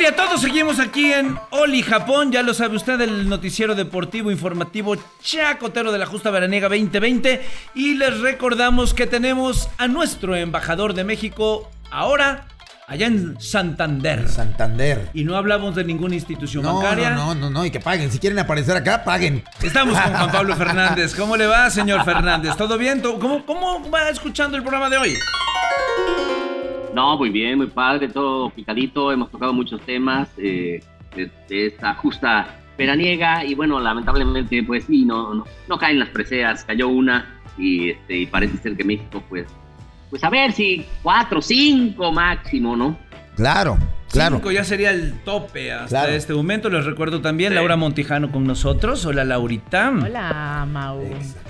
Hola a todos, seguimos aquí en Oli Japón, ya lo sabe usted, el noticiero deportivo informativo chacotero de la Justa Veraniega 2020 y les recordamos que tenemos a nuestro embajador de México ahora allá en Santander. Santander. Y no hablamos de ninguna institución No, bancaria. no, no, no, no, y que paguen. Si quieren aparecer acá, paguen. Estamos con Juan Pablo Fernández. ¿Cómo le va, señor Fernández? ¿Todo bien? ¿Cómo, ¿Cómo va escuchando el programa de hoy? No, muy bien, muy padre, todo picadito. Hemos tocado muchos temas eh, de, de esta justa veraniega y bueno, lamentablemente, pues sí, no, no, no caen las preseas. Cayó una y, este, y parece ser que México, pues, pues a ver si cuatro, cinco máximo, ¿no? Claro, claro. Cinco ya sería el tope hasta Claro. este momento. Les recuerdo también Sí. Laura Montijano con nosotros. Hola, Laurita. Hola, Mau.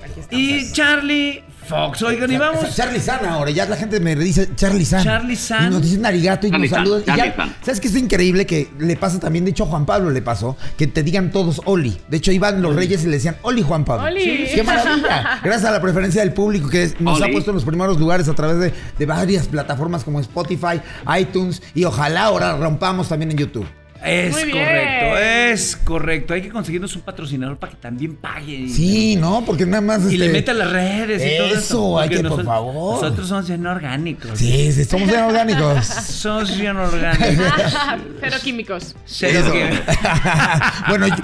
Aquí. Y Charlie Fox. Oigan, y vamos. Charlie San ahora, ya la gente me dice Charlie San. Charlie San. Y nos dicen arigato y Charlie nos San, saludan. Y Charlie ya, San. ¿Sabes qué es increíble? Que le pasa también, de hecho a Juan Pablo le pasó, que te digan todos Oli. De hecho iban los reyes y le decían Oli Juan Pablo. Oli. Sí, ¡Qué maravilla! Gracias a la preferencia del público que es- nos Oli. ha puesto en los primeros lugares a través de, de varias plataformas como Spotify, iTunes y ojalá ahora rompamos también en YouTube. Es Muy bien. correcto, es correcto. Hay que conseguirnos un patrocinador para que también pague. Sí, ¿no? Porque nada más... Y le este, meta las redes y todo eso. Eso, hay que, por nosotros- favor. Nosotros somos bien orgánicos. Sí, sí, somos bien orgánicos. Somos bien orgánicos. Cero químicos. Cero Eso. que- bueno, yo-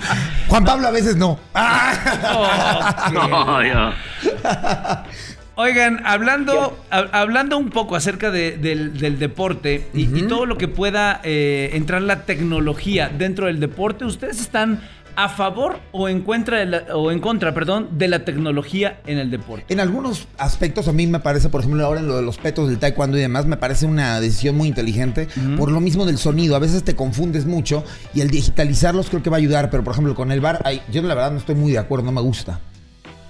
Juan Pablo a veces no. Ok. No, yo- Oigan, hablando, hab- hablando un poco acerca de- del, del deporte y, y todo lo que pueda eh, entrar la tecnología dentro del deporte, ¿ustedes están a favor o en contra de la, o en contra, perdón, de la tecnología en el deporte? En algunos aspectos a mí me parece, por ejemplo, ahora en lo de los petos del taekwondo y demás, me parece una decisión muy inteligente por lo mismo del sonido. A veces te confundes mucho y el digitalizarlos creo que va a ayudar, pero por ejemplo con el bar, ay, yo la verdad no estoy muy de acuerdo, no me gusta.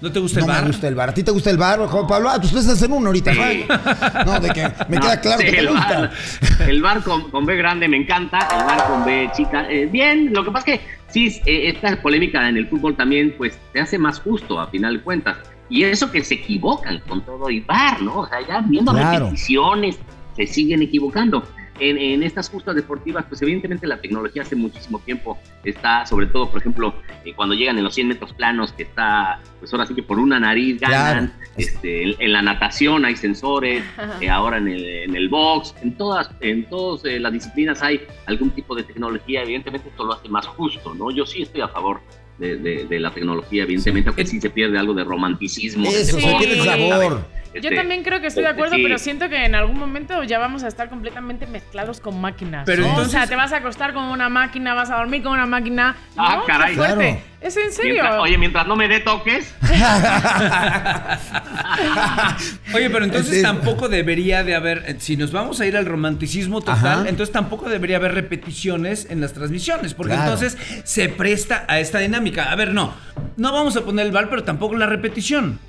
¿No te gusta No el bar? me gusta el bar. ¿A ti te gusta el bar, Juan Pablo? Ah, pues tú estás en uno ahorita. ¿no? No, de que me No, queda claro sí, que te el gusta. bar, el bar con, con B grande me encanta, el bar con B chica, eh, bien, lo que pasa es que sí, eh, esta polémica en el fútbol también, pues, te hace más justo a final de cuentas. Y eso que se equivocan con todo y bar, ¿no? O sea, ya viendo Claro. repeticiones, se siguen equivocando. En, en, estas justas deportivas, pues evidentemente la tecnología hace muchísimo tiempo está, sobre todo, por ejemplo, eh, cuando llegan en los 100 metros planos, que está, pues ahora sí que por una nariz ganan, este, en, en, la natación hay sensores, eh, ahora en el, en el, box, en todas, en todas eh, las disciplinas hay algún tipo de tecnología, evidentemente esto lo hace más justo, ¿no? Yo sí estoy a favor de, de, de, la tecnología, evidentemente, aunque sí se pierde algo de romanticismo. Eso, de se pierde el sabor. Yo también creo que estoy de acuerdo, sí. pero siento que en algún momento ya vamos a estar completamente mezclados con máquinas. Pero ¿no? entonces... O sea, te vas a acostar con una máquina, vas a dormir con una máquina. Ah, ¿no? caray. Qué fuerte. Claro. ¿Es en serio? Mientras, oye, mientras no me dé toques. oye, pero entonces tampoco debería de haber, eh, si nos vamos a ir al romanticismo total, Ajá. entonces tampoco debería haber repeticiones en las transmisiones, porque Claro. entonces se presta a esta dinámica. A ver, no, no vamos a poner el bar, pero tampoco la repetición.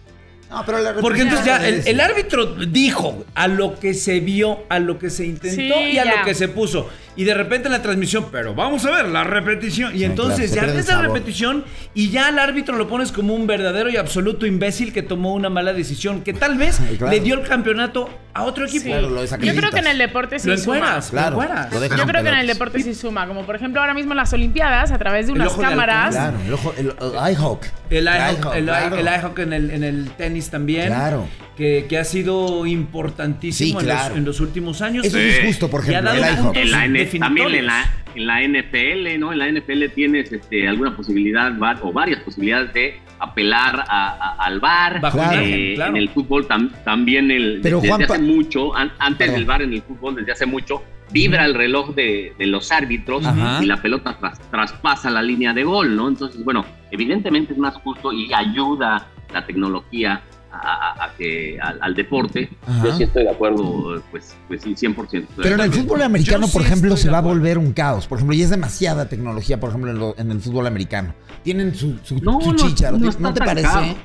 No, pero la Porque entonces ya el, árbitro dijo a lo que se vio, a lo que se intentó Sí, y a ya. lo que se puso. Y de repente en la transmisión, pero vamos a ver la repetición. Y Sí, entonces claro, ya sabor. repetición y ya al árbitro lo pones como un verdadero y absoluto imbécil que tomó una mala decisión, que tal vez claro. le dio el campeonato a otro equipo. Sí. Claro, lo Yo creo que en el deporte sí Lo suma. Claro, lo Yo creo que en el deporte sí suma, como por ejemplo ahora mismo en las Olimpiadas, a través de El unas cámaras. Claro, el ojo, el, el iHawk. El iHawk, el, claro. en, el, en el tenis también. Claro. Que, que ha sido importantísimo Sí, en, los, en los últimos años. Eso sí es justo, por ejemplo, dado el En la N- también en la, en la NFL, ¿no? En la NFL tienes este, alguna posibilidad o varias posibilidades de apelar a- a- al VAR. Bajo Claro. claro. En el fútbol tam- también el, Pero, desde Juanpa- hace mucho, an- antes Perdón. del VAR en el fútbol, desde hace mucho, vibra el reloj de, de los árbitros Ajá. y la pelota tras- traspasa la línea de gol, ¿no? Entonces, bueno, evidentemente es más justo y ayuda la tecnología a, a- que, al, al deporte. Ajá. Yo sí estoy de acuerdo, pues, pues sí, 100%. estoy de Pero en el fútbol americano, Yo por sí ejemplo, se va a volver un caos. Por ejemplo, y es demasiada tecnología, por ejemplo, en, lo- en el fútbol americano. Tienen su, su, No, su no, chicha. no ¿No, está te parece? caro.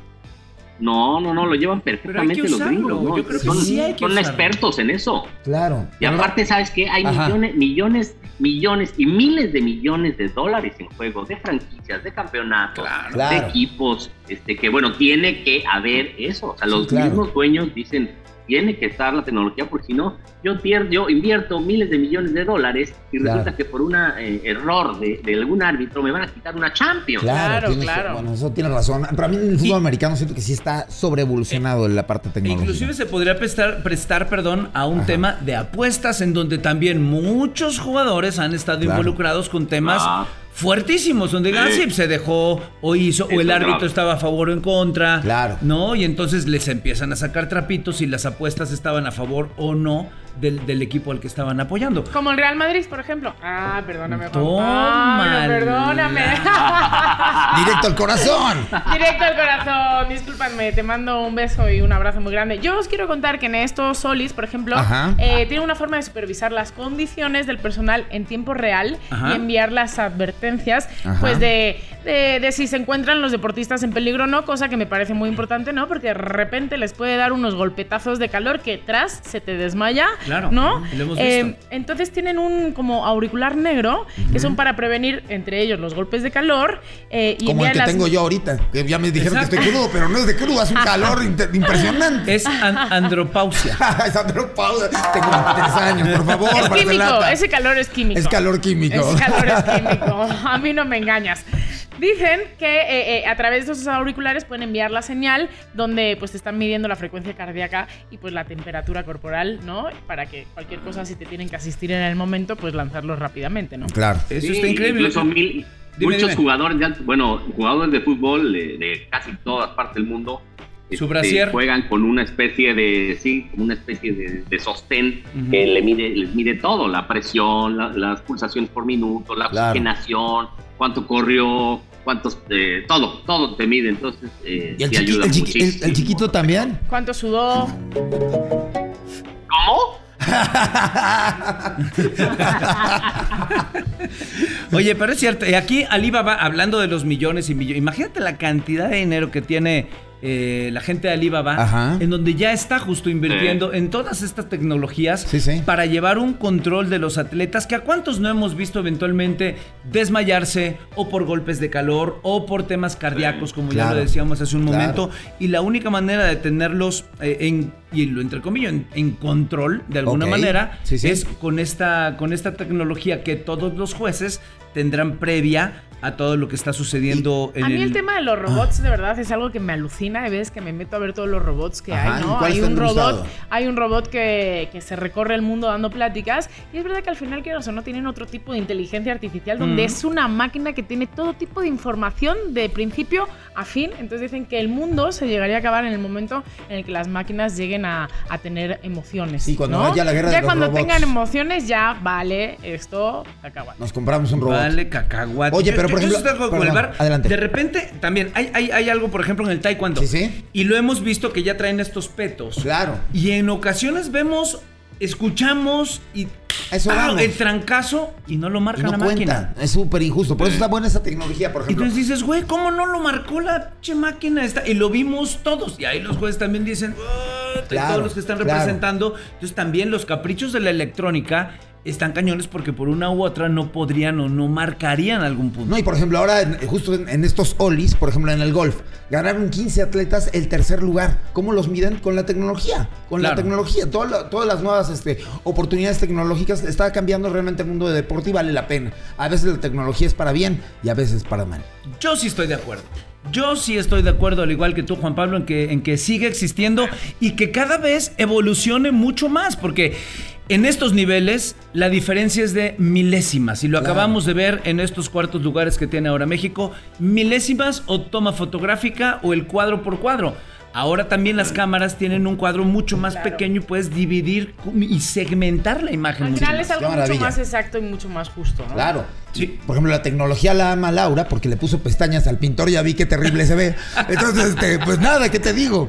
No, no, no, lo llevan perfectamente los gringos. ¿no? yo creo que son sí hay que son usarlo. expertos en eso. Claro. Y aparte, ¿sabes qué? Hay Ajá. millones, millones, millones y miles de millones de dólares en juego, de franquicias, de campeonatos, Claro. de equipos, este, que bueno, tiene que haber eso. O sea, los claro. mismos dueños dicen, tiene que estar la tecnología, porque si no, yo, pierdo, yo invierto miles de millones de dólares y Claro. resulta que por un error de, de algún árbitro me van a quitar una Champions. Claro, Claro, tienes- claro. Bueno, eso tiene razón. Pero a mí en el fútbol Y- americano siento que sí está sobreevolucionado en la parte tecnológica. Inclusive se podría prestar, prestar perdón, a un tema de apuestas en donde también muchos jugadores han estado Claro. involucrados con temas Ah. Fuertísimos, donde Sí. Gansip se dejó o hizo, o el árbitro estaba a favor o en contra. Claro. ¿No? Y entonces les empiezan a sacar trapitos si las apuestas estaban a favor o no del, del equipo al que estaban apoyando. Como el Real Madrid, por ejemplo. Ah, perdóname. Pablo, perdóname. Directo al corazón. Directo al corazón, discúlpanme, te mando un beso y un abrazo muy grande. Yo os quiero contar que en estos Solis, por ejemplo, eh, tiene una forma de supervisar las condiciones del personal en tiempo real Ajá. y enviar las advertencias, Ajá. pues de, de, de si se encuentran los deportistas en peligro o no, cosa que me parece muy importante, ¿no? Porque de repente les puede dar unos golpetazos de calor que tras se te desmaya, Claro, ¿no? lo hemos Eh, visto. entonces tienen un como auricular negro que son para prevenir entre ellos los golpes de calor eh, y Como el que las- tengo yo ahorita. Que ya me dijeron Exacto. que estoy crudo, pero no es de crudo, hace un calor impresionante. Es an- andropausia. Es andropausia. Tengo 23 años, por favor, Es químico, ese calor es químico. Es calor químico. Es calor es químico. A mí no me engañas. Dicen que eh, eh, a través de esos auriculares pueden enviar la señal donde pues te están midiendo la frecuencia cardíaca y pues la temperatura corporal, ¿no? Para que cualquier cosa si te tienen que asistir en el momento, pues lanzarlos rápidamente, ¿no? Claro. Eso Sí, está increíble. Incluso mil- Dime, muchos dime. jugadores, de, alto- bueno, jugadores de fútbol de, de casi todas partes del mundo. Su este, juegan con una especie de, sí, una especie de, de sostén Ujú. que le mide, les mide todo, la presión, la- las pulsaciones por minuto, la Claro. oxigenación, cuánto corrió, cuántos, eh, todo, todo te mide, entonces eh, ¿Y el, sí chiqui- ayuda el chiqui- el- el chiquito también? ¿Cuánto sudó? ¿Cómo? Oye, pero es cierto, y aquí Alibaba, hablando de los millones y millones, imagínate la cantidad de dinero que tiene eh, la gente de Alibaba, Ajá. en donde ya está justo invirtiendo en todas estas tecnologías Sí, sí. para llevar un control de los atletas que a cuántos no hemos visto eventualmente desmayarse o por golpes de calor o por temas cardíacos, como ya lo decíamos hace un Claro. momento, y la única manera de tenerlos eh, en, y lo entre comillas, en, en control de alguna Ok. manera, Sí, sí. es con esta, con esta tecnología que todos los jueces tendrán previa a todo lo que está sucediendo en A mí el, el tema de los robots de verdad es algo que me alucina. Hay veces que me meto a ver todos los robots que Ajá, hay, ¿y ¿no? Hay un robot, hay un robot que, que se recorre el mundo dando pláticas y es verdad que al final quieras o no tienen otro tipo de inteligencia artificial donde Mm. es una máquina que tiene todo tipo de información de principio a fin. Entonces dicen que el mundo se llegaría a acabar en el momento en el que las máquinas lleguen a, a tener emociones. Sí, cuando ¿no? haya la guerra de Ya los cuando robots. tengan emociones ya vale esto acaba. Nos compramos un robot. Vale, cacahuate. Oye, pero por ejemplo- estoy de acuerdo con perdón, el bar. adelante. De repente, también hay, hay, hay algo, por ejemplo, en el taekwondo. Sí, sí. Y lo hemos visto que ya traen estos petos. Claro. Y en ocasiones vemos, escuchamos y eso ¡ah! el trancazo y no lo Y marca no la cuenta. máquina. Es súper injusto. Por eso está buena esa tecnología, por Y ejemplo. entonces dices, güey, ¿cómo no lo marcó la che máquina esta? Y lo vimos todos. Y ahí los jueces también dicen, y Claro, todos los que están claro. representando. Entonces también los caprichos de la electrónica están cañones porque por una u otra no podrían o no marcarían algún punto. No, y por ejemplo, ahora en- justo en, en estos Olis, por ejemplo en el golf, ganaron 15 atletas el tercer lugar. ¿Cómo los miden? Con la tecnología. Con Claro. la tecnología. Toda la- todas las nuevas este, oportunidades tecnológicas está cambiando realmente el mundo de deporte y vale la pena. A veces la tecnología es para bien y a veces para mal. Yo sí estoy de acuerdo. Yo sí estoy de acuerdo, al igual que tú, Juan Pablo, en que, en que siga existiendo y que cada vez evolucione mucho más, porque en estos niveles la diferencia es de milésimas y lo Claro. acabamos de ver en estos cuartos lugares que tiene ahora México, milésimas o toma fotográfica o el cuadro por cuadro. Ahora también las cámaras tienen un cuadro mucho más pequeño y puedes dividir y segmentar la imagen. Al final es algo mucho maravilla. más exacto y mucho más justo, ¿no? Claro. Sí. Por ejemplo, la tecnología la ama Laura porque le puso pestañas al pintor, ya vi qué terrible se ve. Entonces, este, pues nada, ¿qué te digo?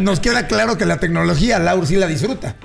Nos queda claro que la tecnología Laura sí la disfruta.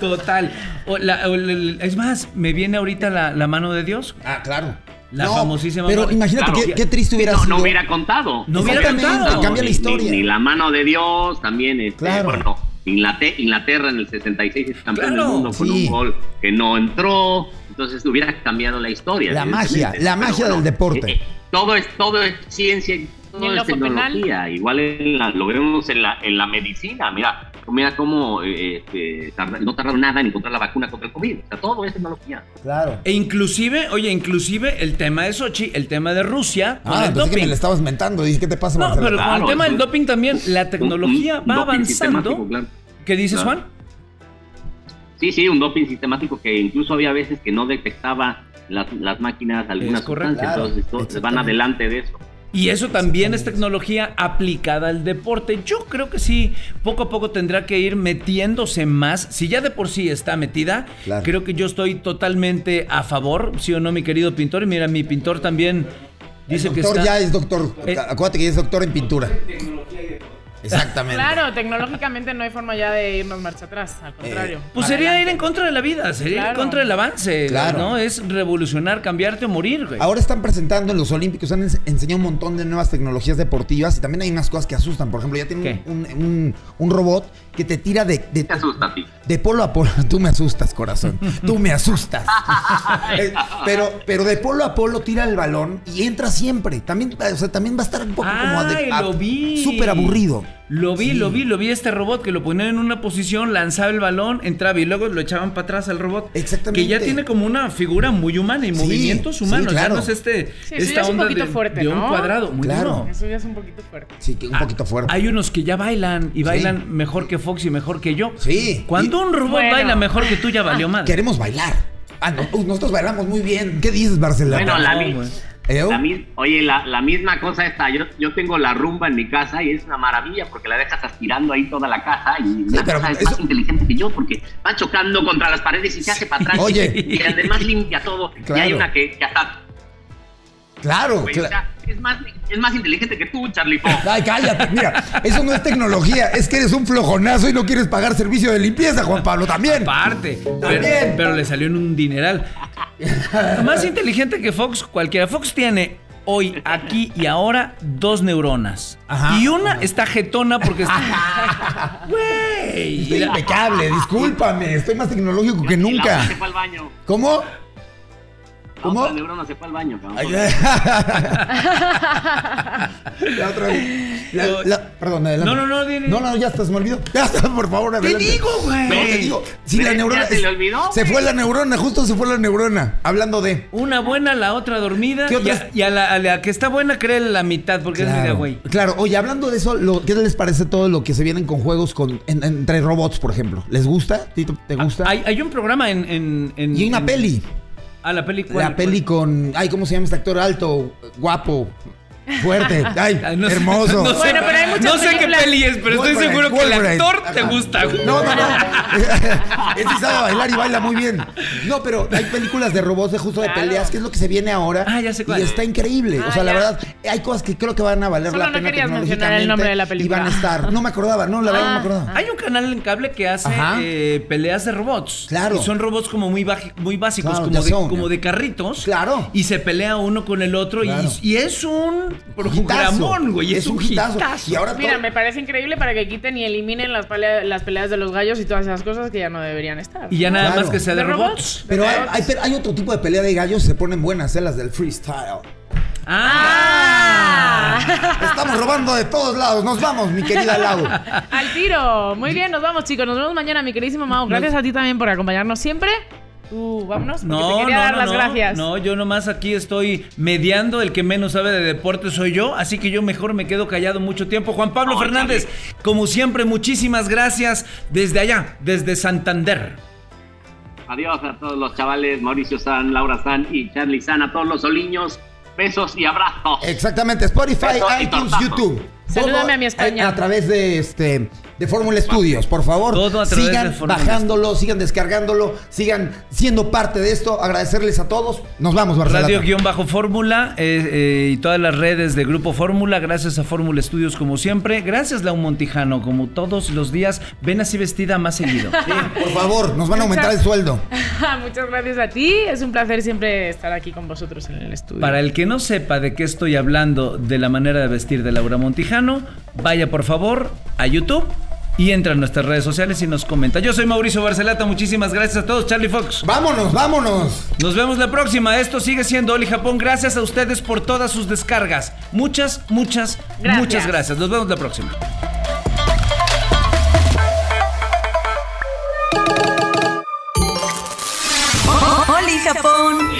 Total. O la- o es más, me viene ahorita la, la mano de Dios. Ah, claro. La famosísima Pero mano- imagínate Claro. qué, qué triste hubiera no, sido. no hubiera contado. No hubiera contado. cambia la historia. Ni, ni la mano de Dios, también, este, Claro. bueno, Inglaterra, Inglaterra en el 66 es campeón Claro, del mundo con sí. un gol que no entró, entonces hubiera cambiado la historia. La magia, la magia del deporte. eh, eh, todo es todo es ciencia, todo ¿Y en es penal? tecnología. Igual en la- lo vemos en la, en la medicina. Mira, mira cómo eh, este, no tardaron nada en encontrar la vacuna contra el COVID. O sea, todo es tecnología. Claro. E inclusive, oye, inclusive el tema de Sochi, el tema de Rusia con Ah, el entonces que me le estabas mentando. Dije, ¿qué te pasa, No, Marcelo? pero con el tema del doping también, la tecnología Un- un va avanzando. claro. ¿Qué dices, Claro. Juan? Sí, sí, un doping sistemático que incluso había veces que no detectaba las, las máquinas algunas sustancias, Claro, entonces to- van adelante de eso. Y eso también es tecnología aplicada al deporte. Yo creo que sí, poco a poco tendrá que ir metiéndose más. Si ya de por sí está metida, Claro. creo que yo estoy totalmente a favor, sí o no, mi querido pintor. Y mira, mi pintor también dice El que doctor está... ya es doctor. Eh. Acuérdate que ya es doctor en pintura. Exactamente. Claro, tecnológicamente no hay forma ya de irnos marcha atrás, al contrario. Pues Para sería ir en contra de la vida, sería ir en contra del avance, Claro. ¿no? Es revolucionar, cambiarte o morir, güey. Ahora están presentando en los Olímpicos, han ens- enseñado un montón de nuevas tecnologías deportivas y también hay unas cosas que asustan. Por ejemplo, ya tienen un, un- un robot que te tira de, de, Te asusta a ti. de polo a polo. Tú me asustas, corazón. Tú me asustas. Eh, pero, pero de polo a polo tira el balón y entra siempre. También, o sea, también va a estar un poco como Ay, vi. súper aburrido. Lo vi, Sí. lo vi, lo vi este robot que lo ponían en una posición, lanzaba el balón, entraba y luego lo echaban para atrás al robot. Exactamente. Que ya tiene como una figura muy humana y Sí, movimientos sí, humanos. claro. Ya no es este, Sí, eso esta ya es un onda poquito de, fuerte, de un cuadrado. Muy Claro. duro. Eso ya es un poquito fuerte. Sí, que un poquito fuerte. Hay unos que ya bailan y Sí. bailan mejor que Fox y mejor que yo. Sí. Cuando un robot Bueno. baila mejor que tú, ya valió mal. Queremos bailar. Ah, no, nosotros bailamos muy bien. ¿Qué dices, Barcelona? Bueno, la. ¿Eh? La mis- oye, la, la misma cosa está. Yo, yo tengo la rumba en mi casa y es una maravilla porque la dejas aspirando ahí toda la casa y una pero cosa es eso- más inteligente que yo porque va chocando contra las paredes y se hace para atrás. Oye. Y además limpia todo. Y hay Claro. una que, que hasta. Claro, güey, o sea, es, más, es más inteligente que tú, Charlie Pop. Ay, cállate, mira, eso no es tecnología, es que eres un flojonazo y no quieres pagar servicio de limpieza, Juan Pablo, también. Aparte, pero, También. pero le salió en un dineral. Más inteligente que Fox, cualquiera. Fox tiene hoy, aquí y ahora, dos neuronas. Ajá. Y una está jetona porque está. Güey. Estoy impecable, discúlpame. Estoy más tecnológico que nunca. otra se fue al baño. ¿Cómo? La ¿Cómo? otra neurona se fue al baño, cabrón. La otra vez. La- la- perdón, adelante. No, no, no, No, no, ya estás, me olvidó. Ya está, por favor, adelante. digo, güey. No, te digo. Sí, ¿Ves? la ¿Ya neurona. se le olvidó, Se fue la neurona, justo se fue la neurona. Hablando de. Una buena, la otra dormida. ¿Qué y otras- a, y a la, a la que está buena, cree la mitad porque es media güey. Claro, oye, hablando de eso, lo- ¿qué les parece todo lo que se vienen con juegos con, en- entre robots, por ejemplo? ¿Les gusta? ¿Tito, ¿Te gusta? Hay, hay un programa en. en, en- y hay una en- peli. Ah, la peli. La peli con. Ay, ¿cómo se llama este actor? Alto, guapo, fuerte. Ay, Ah, no sé- hermoso. no sé- Bueno, pero hay muchas No sé qué películas- peli es, pero estoy Wolverine, seguro que el Wolverine. actor te gusta. güey. No, no, no. Él sí sabe bailar y baila muy bien. No, pero hay películas de robots de justo de Claro. peleas, que es lo que se viene ahora. Ah, ya sé cuál. Y está increíble. o Ah, sea, la verdad, hay cosas que creo que van a valer Solo la no pena querías mencionar el nombre de la Y película. van a estar. No me acordaba, no, la verdad no me acordaba. Hay un canal en cable que hace eh, peleas de robots. Claro. Y son robots como muy, muy básicos, Claro, como, de, como de carritos. Claro. Y se pelea uno con el otro. Claro. Y, y es un. Programón, güey. Es, un hitazo. Y ahora Mira, todo- me parece increíble para que quiten y eliminen las, pelea- las peleas de los gallos y todas esas cosas que ya no deberían estar. Y ya nada Claro. más que sea de, ¿De robots. robots? Pero hay, robots. hay- pero hay otro tipo de pelea de gallos, se ponen buenas, ¿eh? las del freestyle. ¡Ah! Estamos robando de todos lados. Nos vamos, mi querida Lau. Al tiro. Muy bien, nos vamos, chicos. Nos vemos mañana, mi queridísimo Mau. Gracias a ti también por acompañarnos siempre. Tú, vámonos. porque te No, quería no, dar no, las no. gracias. No, yo nomás aquí estoy mediando. El que menos sabe de deporte soy yo. Así que yo mejor me quedo callado mucho tiempo. Juan Pablo No, Fernández, como siempre, muchísimas gracias desde allá, desde Santander. Adiós a todos los chavales, Mauricio San, Laura San y Charlie San, a todos los soliños. Besos y abrazos. Exactamente, Spotify, Besos iTunes. YouTube. Salúdame a mi España. A, a través de este de Fórmula Estudios, por favor. Todo a través de sigan bajándolo, sigan descargándolo, sigan siendo parte de esto. Agradecerles a todos. Nos vamos, Barcelona. Radio-Fórmula eh, eh, y todas las redes de Grupo Fórmula. Gracias a Fórmula Estudios como siempre. Gracias, Lau Montijano, como todos los días. Ven así vestida más seguido. Por favor, nos van a aumentar el sueldo. Muchas gracias a ti. Es un placer siempre estar aquí con vosotros en el estudio. Para el que no sepa de qué estoy hablando de la manera de vestir de Laura Montijano, vaya por favor a YouTube y entra a nuestras redes sociales y nos comenta. Yo soy Mauricio Barcelata, muchísimas gracias a todos, Charlie Fox. Vámonos, vámonos. Nos vemos la próxima. Esto sigue siendo Oli Japón. Gracias a ustedes por todas sus descargas. Muchas, muchas, muchas gracias. Nos vemos la próxima. Oli Japón.